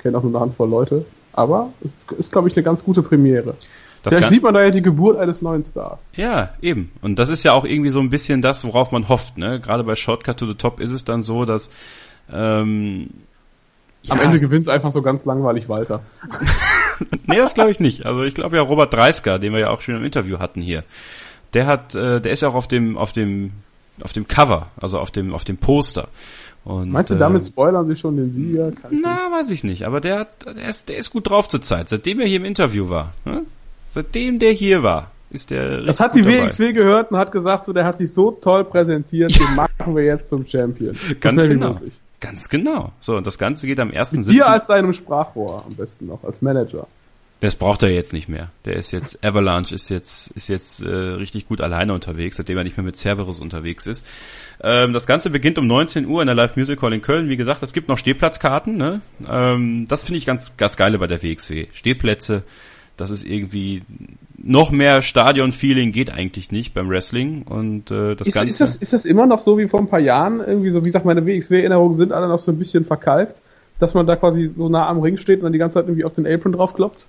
Kennt auch nur eine Handvoll Leute. Aber es ist, glaube ich, eine ganz gute Premiere. Vielleicht sieht man da ja die Geburt eines neuen Stars. Ja, eben. Und das ist ja auch irgendwie so ein bisschen das, worauf man hofft. Ne? Gerade bei Shortcut to the Top ist es dann so, dass ähm, am ja. Ende gewinnt einfach so ganz langweilig Walter. [LAUGHS] nee, das glaube ich nicht. Also ich glaube ja Robert Dreisker, den wir ja auch schon im Interview hatten hier der hat, äh, der ist ja auch auf dem, auf dem, auf dem Cover, also auf dem, auf dem Poster. Und, Meinst du, damit äh, spoilern sie schon den Sieger? Kann na, weiß ich nicht, aber der hat, der ist, der ist gut drauf zur Zeit, seitdem er hier im Interview war. Ne? Seitdem der hier war, ist der. Das hat die WXW gehört und hat gesagt, so, der hat sich so toll präsentiert, den [LAUGHS] machen wir jetzt zum Champion. Ganz genau. Ganz genau. So, und das Ganze geht am ersten Hier als seinem Sprachrohr am besten noch, als Manager. Das braucht er jetzt nicht mehr. Der ist jetzt, Avalanche ist jetzt, ist jetzt äh, richtig gut alleine unterwegs, seitdem er nicht mehr mit Cerberus unterwegs ist. Ähm, das Ganze beginnt um 19 Uhr in der Live Music Hall in Köln. Wie gesagt, es gibt noch Stehplatzkarten. Ne? Ähm, das finde ich ganz, ganz geile bei der WXW. Stehplätze, das ist irgendwie noch mehr Stadion-Feeling geht eigentlich nicht beim Wrestling und äh, das ist, Ganze. Ist das, ist das immer noch so wie vor ein paar Jahren? Irgendwie so, wie gesagt, meine WXW-Erinnerungen sind alle noch so ein bisschen verkalkt, dass man da quasi so nah am Ring steht und dann die ganze Zeit irgendwie auf den Apron draufkloppt?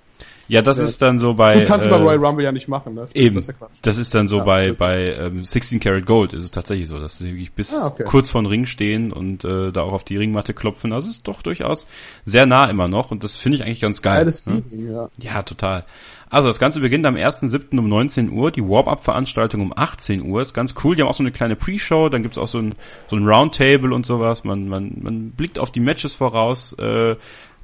Ja, das ja. ist dann so bei. Du kannst äh, bei Royal Rumble ja nicht machen, ne? Eben. Das ist, ja das ist dann so ja, bei bei ähm, 16 Karat Gold ist es tatsächlich so, dass sie wirklich bis ah, okay. kurz vor den Ring stehen und äh, da auch auf die Ringmatte klopfen. Also ist doch durchaus sehr nah immer noch und das finde ich eigentlich ganz geil. Geiles ne? Feeling, ja. ja, total. Also das Ganze beginnt am 1.7. um 19 Uhr, die Warm-Up-Veranstaltung um 18 Uhr. Ist ganz cool. Die haben auch so eine kleine Pre-Show, dann gibt's auch so ein, so ein Roundtable und sowas. Man, man, man blickt auf die Matches voraus. Äh,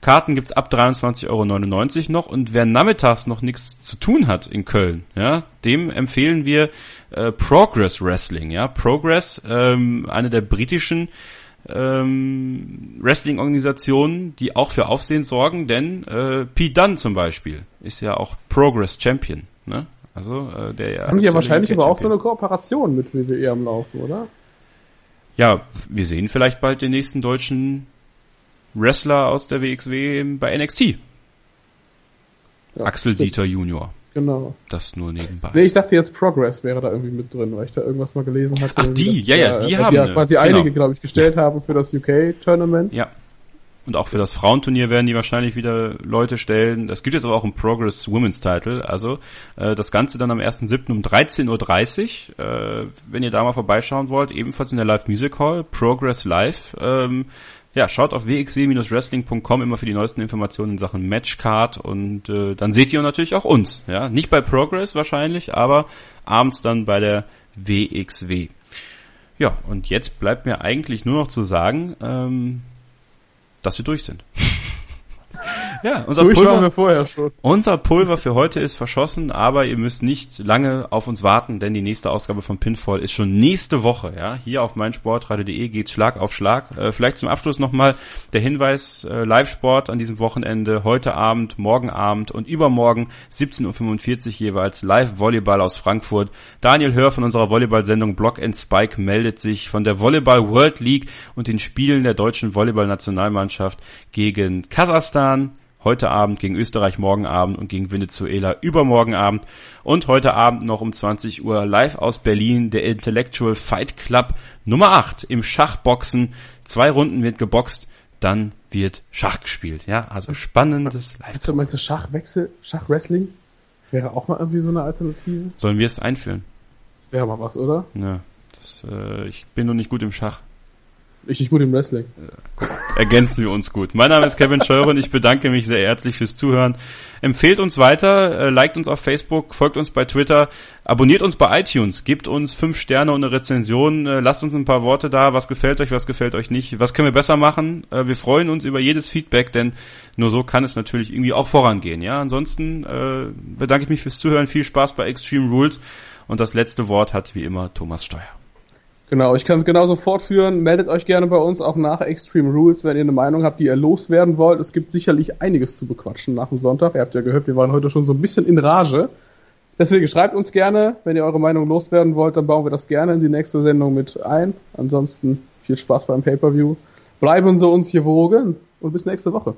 Karten gibt's ab 23,99 Euro noch und wer nachmittags noch nichts zu tun hat in Köln, ja, dem empfehlen wir äh, Progress Wrestling, ja. Progress, ähm, eine der britischen ähm, Wrestling-Organisationen, die auch für Aufsehen sorgen, denn äh, Pete Dunne zum Beispiel ist ja auch Progress Champion, ne? Also äh, der ja. Haben die ja wahrscheinlich aber auch so eine Kooperation mit WWE am Laufen, oder? Ja, wir sehen vielleicht bald den nächsten deutschen Wrestler aus der WXW bei NXT. Ja, Axel stimmt. Dieter Junior. Genau. Das nur nebenbei. Nee, ich dachte jetzt Progress wäre da irgendwie mit drin, weil ich da irgendwas mal gelesen hatte. Ach, die, ja, ja, die haben. Die ja quasi genau. einige, glaube ich, gestellt ja. haben für das UK-Tournament. Ja. Und auch für das Frauenturnier werden die wahrscheinlich wieder Leute stellen. Es gibt jetzt aber auch ein Progress Women's Title. Also äh, das Ganze dann am 1.7. um 13.30 Uhr. Äh, wenn ihr da mal vorbeischauen wollt, ebenfalls in der Live Music Hall, Progress Live. Ähm, ja, schaut auf wxw-wrestling.com immer für die neuesten Informationen in Sachen Matchcard und äh, dann seht ihr natürlich auch uns. Ja, nicht bei Progress wahrscheinlich, aber abends dann bei der WXW. Ja, und jetzt bleibt mir eigentlich nur noch zu sagen, ähm, dass wir durch sind. [LAUGHS] Ja, unser Pulver, unser Pulver für heute ist verschossen, aber ihr müsst nicht lange auf uns warten, denn die nächste Ausgabe von Pinfall ist schon nächste Woche. Ja, hier auf meinsportradio.de geht's Schlag auf Schlag. Äh, vielleicht zum Abschluss nochmal der Hinweis: äh, Live-Sport an diesem Wochenende, heute Abend, morgen Abend und übermorgen 17:45 Uhr jeweils Live-Volleyball aus Frankfurt. Daniel Hör von unserer Volleyball-Sendung Block and Spike meldet sich von der Volleyball World League und den Spielen der deutschen Volleyball-Nationalmannschaft gegen Kasachstan heute Abend, gegen Österreich morgen Abend und gegen Venezuela übermorgen Abend. Und heute Abend noch um 20 Uhr live aus Berlin der Intellectual Fight Club Nummer 8 im Schachboxen. Zwei Runden wird geboxt, dann wird Schach gespielt. Ja, also spannendes live Meinst du Schachwechsel, Schachwrestling? Wäre auch mal irgendwie so eine Alternative? Sollen wir es einführen? Das wäre mal was, oder? Ja, das, äh, ich bin noch nicht gut im Schach. Richtig gut im Wrestling. Ergänzen wir uns gut. Mein Name ist Kevin Scheuren. Ich bedanke mich sehr herzlich fürs Zuhören. Empfehlt uns weiter, äh, liked uns auf Facebook, folgt uns bei Twitter, abonniert uns bei iTunes, gebt uns fünf Sterne und eine Rezension, äh, lasst uns ein paar Worte da, was gefällt euch, was gefällt euch nicht, was können wir besser machen. Äh, wir freuen uns über jedes Feedback, denn nur so kann es natürlich irgendwie auch vorangehen. Ja, ansonsten bedanke ich mich fürs Zuhören, viel Spaß bei Extreme Rules und das letzte Wort hat wie immer Thomas Steuer. Genau, ich kann es genauso fortführen. Meldet euch gerne bei uns auch nach Extreme Rules, wenn ihr eine Meinung habt, die ihr loswerden wollt. Es gibt sicherlich einiges zu bequatschen nach dem Sonntag. Ihr habt ja gehört, wir waren heute schon so ein bisschen in Rage. Deswegen schreibt uns gerne, wenn ihr eure Meinung loswerden wollt, dann bauen wir das gerne in die nächste Sendung mit ein. Ansonsten viel Spaß beim Pay-Per-View. Bleiben Sie uns gewogen und bis nächste Woche.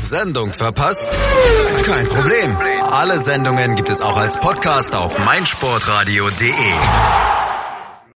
Sendung verpasst? Kein Problem. Alle Sendungen gibt es auch als Podcast auf meinsportradio.de.